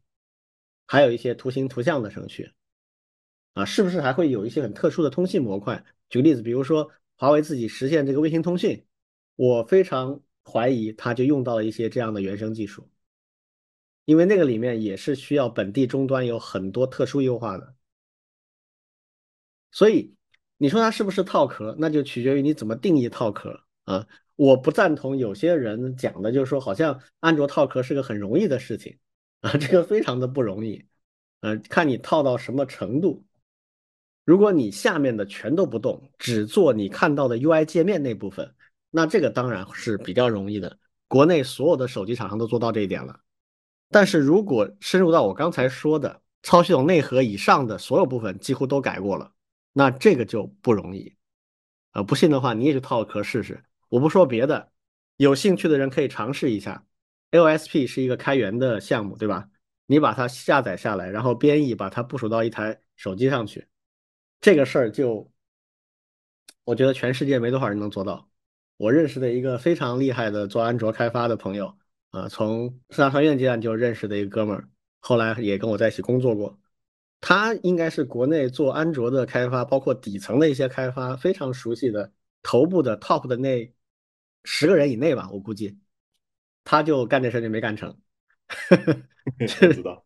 还有一些图形图像的程序，啊，是不是还会有一些很特殊的通信模块？举个例子，比如说华为自己实现这个卫星通信，我非常怀疑他就用到了一些这样的原生技术，因为那个里面也是需要本地终端有很多特殊优化的。所以你说它是不是套壳，那就取决于你怎么定义套壳啊。我不赞同有些人讲的，就是说好像安卓套壳是个很容易的事情。啊，这个非常的不容易，呃，看你套到什么程度。如果你下面的全都不动，只做你看到的 UI 界面那部分，那这个当然是比较容易的。国内所有的手机厂商都做到这一点了。但是如果深入到我刚才说的操系统内核以上的所有部分，几乎都改过了，那这个就不容易。啊，不信的话，你也去套个壳试试。我不说别的，有兴趣的人可以尝试一下。LSP 是一个开源的项目，对吧？你把它下载下来，然后编译，把它部署到一台手机上去，这个事儿就，我觉得全世界没多少人能做到。我认识的一个非常厉害的做安卓开发的朋友，啊，从四大传院阶段就认识的一个哥们儿，后来也跟我在一起工作过。他应该是国内做安卓的开发，包括底层的一些开发非常熟悉的头部的 top 的那十个人以内吧，我估计，他就干这事就没干成。不知道，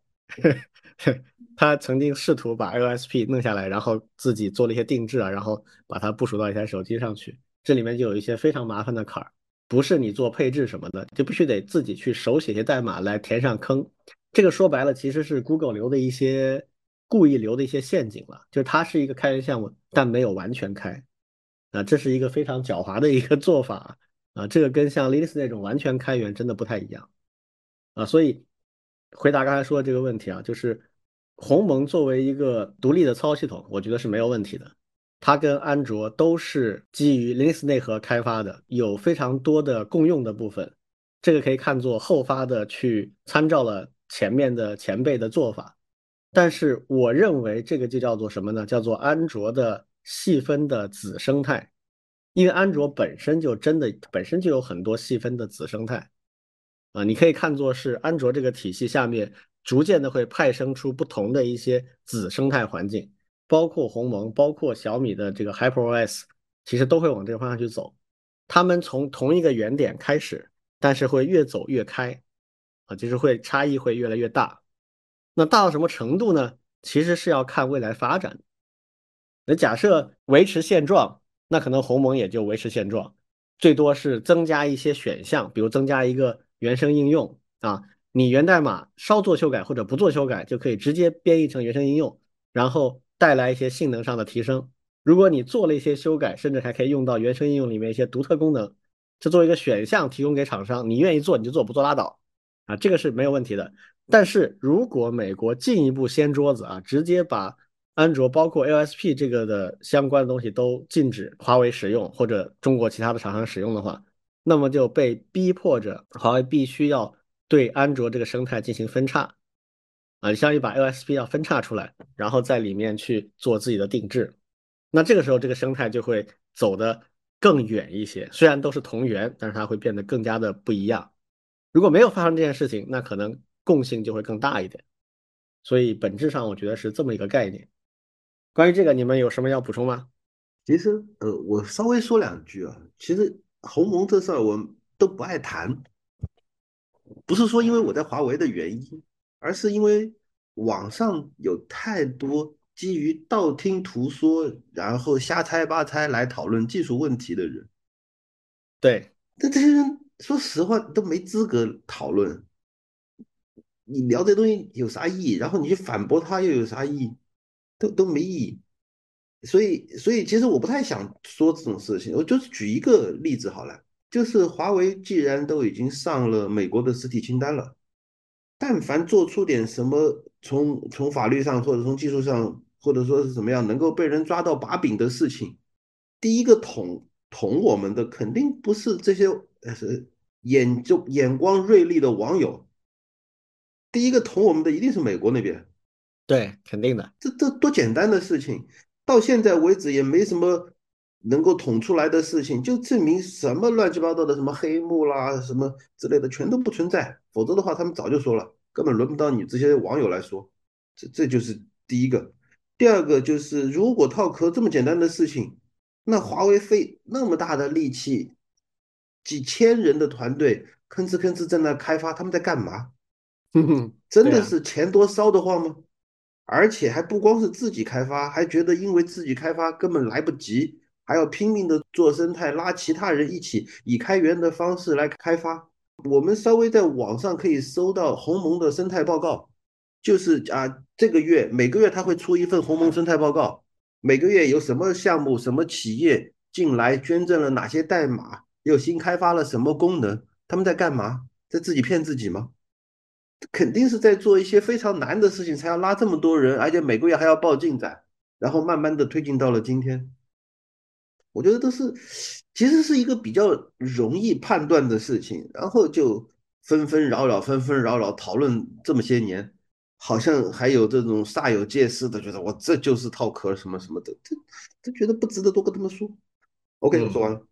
他曾经试图把 LSP 弄下来，然后自己做了一些定制啊，然后把它部署到一台手机上去。这里面就有一些非常麻烦的坎儿，不是你做配置什么的，就必须得自己去手写些代码来填上坑。这个说白了，其实是 Google 留的一些故意留的一些陷阱了，就是它是一个开源项目，但没有完全开啊，这是一个非常狡猾的一个做法啊。这个跟像 Linux 那种完全开源真的不太一样啊，所以。回答刚才说的这个问题啊，就是鸿蒙作为一个独立的操作系统，我觉得是没有问题的。它跟安卓都是基于 Linux 内核开发的，有非常多的共用的部分。这个可以看作后发的去参照了前面的前辈的做法。但是我认为这个就叫做什么呢？叫做安卓的细分的子生态，因为安卓本身就真的本身就有很多细分的子生态。啊，你可以看作是安卓这个体系下面逐渐的会派生出不同的一些子生态环境，包括鸿蒙，包括小米的这个 HyperOS，其实都会往这个方向去走。他们从同一个原点开始，但是会越走越开，啊，就是会差异会越来越大。那大到什么程度呢？其实是要看未来发展。那假设维持现状，那可能鸿蒙也就维持现状，最多是增加一些选项，比如增加一个。原生应用啊，你源代码稍作修改或者不做修改，就可以直接编译成原生应用，然后带来一些性能上的提升。如果你做了一些修改，甚至还可以用到原生应用里面一些独特功能，这作为一个选项提供给厂商，你愿意做你就做，不做拉倒啊，这个是没有问题的。但是如果美国进一步掀桌子啊，直接把安卓包括 LSP 这个的相关的东西都禁止华为使用或者中国其他的厂商使用的话，那么就被逼迫着，华为必须要对安卓这个生态进行分叉，啊，相当于把 LSP 要分叉出来，然后在里面去做自己的定制。那这个时候，这个生态就会走得更远一些。虽然都是同源，但是它会变得更加的不一样。如果没有发生这件事情，那可能共性就会更大一点。所以本质上，我觉得是这么一个概念。关于这个，你们有什么要补充吗？其实，呃，我稍微说两句啊，其实。鸿蒙这事儿我都不爱谈，不是说因为我在华为的原因，而是因为网上有太多基于道听途说，然后瞎猜八猜来讨论技术问题的人。对，但这些人说实话都没资格讨论。你聊这东西有啥意义？然后你去反驳他又有啥意义？都都没意义。所以，所以其实我不太想说这种事情。我就是举一个例子好了，就是华为既然都已经上了美国的实体清单了，但凡做出点什么，从从法律上或者从技术上，或者说是怎么样能够被人抓到把柄的事情，第一个捅捅我们的肯定不是这些呃是眼就眼光锐利的网友，第一个捅我们的一定是美国那边。对，肯定的。这这多简单的事情。到现在为止也没什么能够捅出来的事情，就证明什么乱七八糟的什么黑幕啦什么之类的全都不存在。否则的话，他们早就说了，根本轮不到你这些网友来说。这这就是第一个。第二个就是，如果套壳这么简单的事情，那华为费那么大的力气，几千人的团队吭哧吭哧在那开发，他们在干嘛？真的是钱多烧得慌吗？而且还不光是自己开发，还觉得因为自己开发根本来不及，还要拼命的做生态，拉其他人一起以开源的方式来开发。我们稍微在网上可以搜到鸿蒙的生态报告，就是啊，这个月每个月他会出一份鸿蒙生态报告，每个月有什么项目、什么企业进来捐赠了哪些代码，又新开发了什么功能？他们在干嘛？在自己骗自己吗？肯定是在做一些非常难的事情，才要拉这么多人，而且每个月还要报进展，然后慢慢的推进到了今天。我觉得都是，其实是一个比较容易判断的事情，然后就纷纷扰扰、纷纷扰扰讨论这么些年，好像还有这种煞有介事的，觉得我这就是套壳什么什么的，这他觉得不值得多跟他们说。OK，我说完了。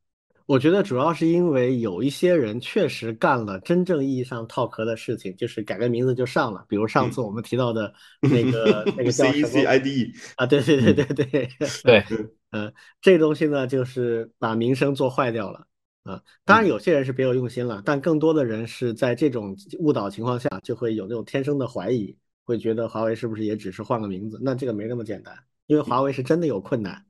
我觉得主要是因为有一些人确实干了真正意义上套壳的事情，就是改个名字就上了。比如上次我们提到的 那个那个叫什么 ID 啊？对对对对对对，嗯，这东西呢就是把名声做坏掉了啊。当然有些人是别有用心了，但更多的人是在这种误导情况下就会有那种天生的怀疑，会觉得华为是不是也只是换个名字？那这个没那么简单，因为华为是真的有困难。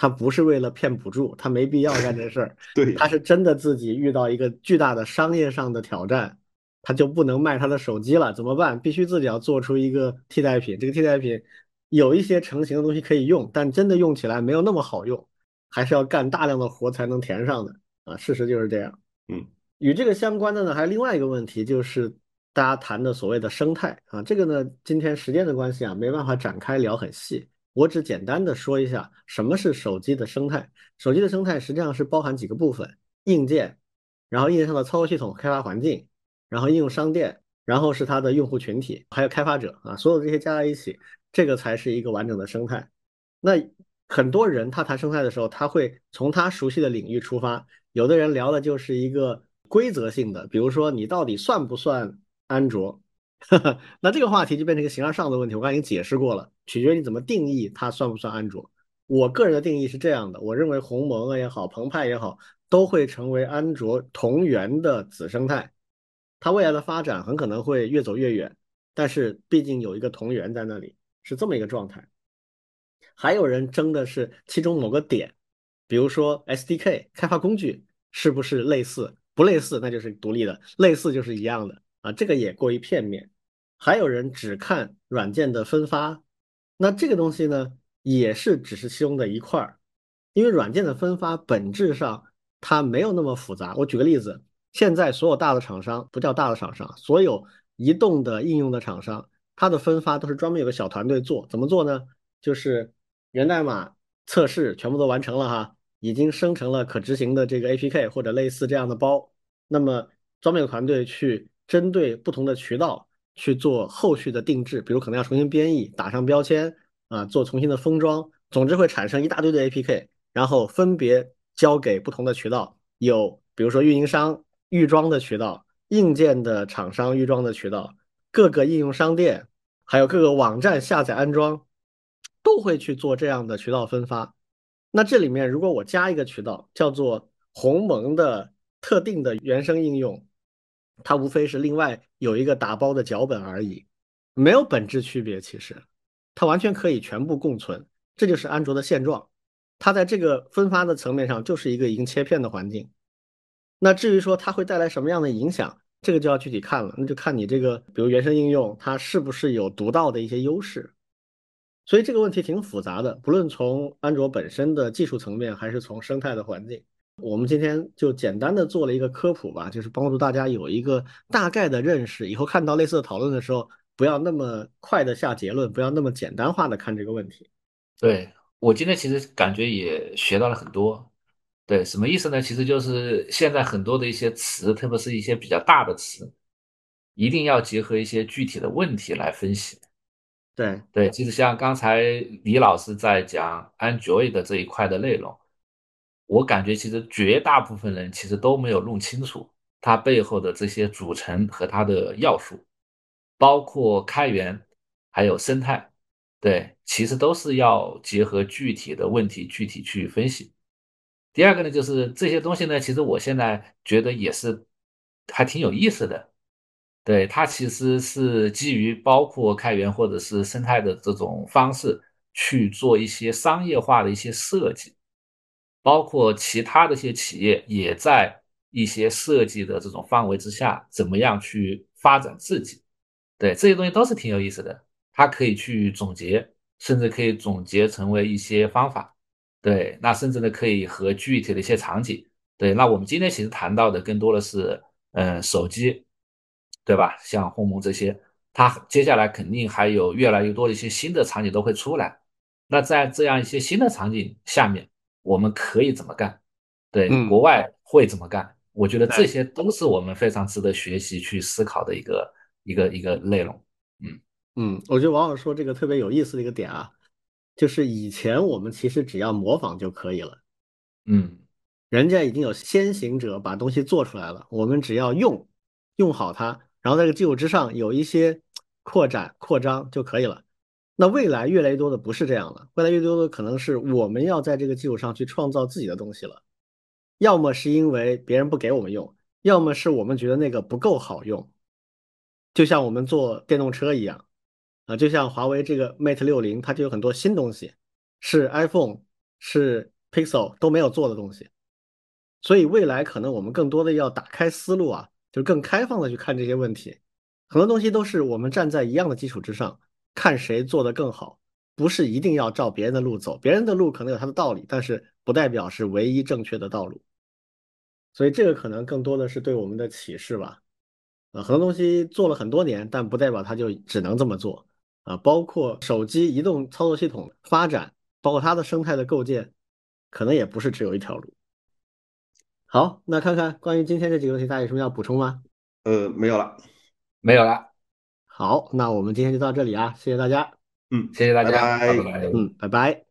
他不是为了骗补助，他没必要干这事儿。对，他是真的自己遇到一个巨大的商业上的挑战，他就不能卖他的手机了，怎么办？必须自己要做出一个替代品。这个替代品有一些成型的东西可以用，但真的用起来没有那么好用，还是要干大量的活才能填上的啊。事实就是这样。嗯，与这个相关的呢，还有另外一个问题，就是大家谈的所谓的生态啊。这个呢，今天时间的关系啊，没办法展开聊很细。我只简单的说一下什么是手机的生态。手机的生态实际上是包含几个部分：硬件，然后硬件上的操作系统、开发环境，然后应用商店，然后是它的用户群体，还有开发者啊，所有这些加在一起，这个才是一个完整的生态。那很多人他谈生态的时候，他会从他熟悉的领域出发，有的人聊的就是一个规则性的，比如说你到底算不算安卓。那这个话题就变成一个形而上的问题，我刚才已经解释过了，取决于你怎么定义它算不算安卓。我个人的定义是这样的，我认为鸿蒙也好，澎湃也好，都会成为安卓同源的子生态，它未来的发展很可能会越走越远，但是毕竟有一个同源在那里，是这么一个状态。还有人争的是其中某个点，比如说 SDK 开发工具是不是类似，不类似那就是独立的，类似就是一样的。啊，这个也过于片面。还有人只看软件的分发，那这个东西呢，也是只是其中的一块儿。因为软件的分发本质上它没有那么复杂。我举个例子，现在所有大的厂商不叫大的厂商，所有移动的应用的厂商，它的分发都是专门有个小团队做。怎么做呢？就是源代码测试全部都完成了哈，已经生成了可执行的这个 APK 或者类似这样的包，那么专门有团队去。针对不同的渠道去做后续的定制，比如可能要重新编译、打上标签啊，做重新的封装，总之会产生一大堆的 APK，然后分别交给不同的渠道，有比如说运营商预装的渠道、硬件的厂商预装的渠道、各个应用商店，还有各个网站下载安装，都会去做这样的渠道分发。那这里面如果我加一个渠道叫做鸿蒙的特定的原生应用。它无非是另外有一个打包的脚本而已，没有本质区别。其实，它完全可以全部共存，这就是安卓的现状。它在这个分发的层面上就是一个已经切片的环境。那至于说它会带来什么样的影响，这个就要具体看了。那就看你这个，比如原生应用，它是不是有独到的一些优势。所以这个问题挺复杂的，不论从安卓本身的技术层面，还是从生态的环境。我们今天就简单的做了一个科普吧，就是帮助大家有一个大概的认识，以后看到类似的讨论的时候，不要那么快的下结论，不要那么简单化的看这个问题。对我今天其实感觉也学到了很多。对，什么意思呢？其实就是现在很多的一些词，特别是一些比较大的词，一定要结合一些具体的问题来分析。对对，其实像刚才李老师在讲 Android 这一块的内容。我感觉其实绝大部分人其实都没有弄清楚它背后的这些组成和它的要素，包括开源，还有生态，对，其实都是要结合具体的问题具体去分析。第二个呢，就是这些东西呢，其实我现在觉得也是还挺有意思的，对，它其实是基于包括开源或者是生态的这种方式去做一些商业化的一些设计。包括其他的一些企业也在一些设计的这种范围之下，怎么样去发展自己？对这些东西都是挺有意思的，它可以去总结，甚至可以总结成为一些方法。对，那甚至呢可以和具体的一些场景。对，那我们今天其实谈到的更多的是，嗯，手机，对吧？像鸿蒙这些，它接下来肯定还有越来越多的一些新的场景都会出来。那在这样一些新的场景下面，我们可以怎么干？对，国外会怎么干？我觉得这些都是我们非常值得学习去思考的一个一个一个内容。嗯嗯，我觉得王老师说这个特别有意思的一个点啊。就是以前我们其实只要模仿就可以了，嗯，人家已经有先行者把东西做出来了，我们只要用用好它，然后在这个基础之上有一些扩展扩张就可以了。那未来越来越多的不是这样了，未来越多的可能是我们要在这个基础上去创造自己的东西了，要么是因为别人不给我们用，要么是我们觉得那个不够好用，就像我们做电动车一样。啊，就像华为这个 Mate 六零，它就有很多新东西，是 iPhone、是 Pixel 都没有做的东西。所以未来可能我们更多的要打开思路啊，就更开放的去看这些问题。很多东西都是我们站在一样的基础之上，看谁做的更好，不是一定要照别人的路走。别人的路可能有他的道理，但是不代表是唯一正确的道路。所以这个可能更多的是对我们的启示吧。啊，很多东西做了很多年，但不代表它就只能这么做。啊，包括手机移动操作系统发展，包括它的生态的构建，可能也不是只有一条路。好，那看看关于今天这几个问题，大家有什么要补充吗？呃，没有了，没有了。好，那我们今天就到这里啊，谢谢大家。嗯，谢谢大家，拜拜。嗯，拜拜。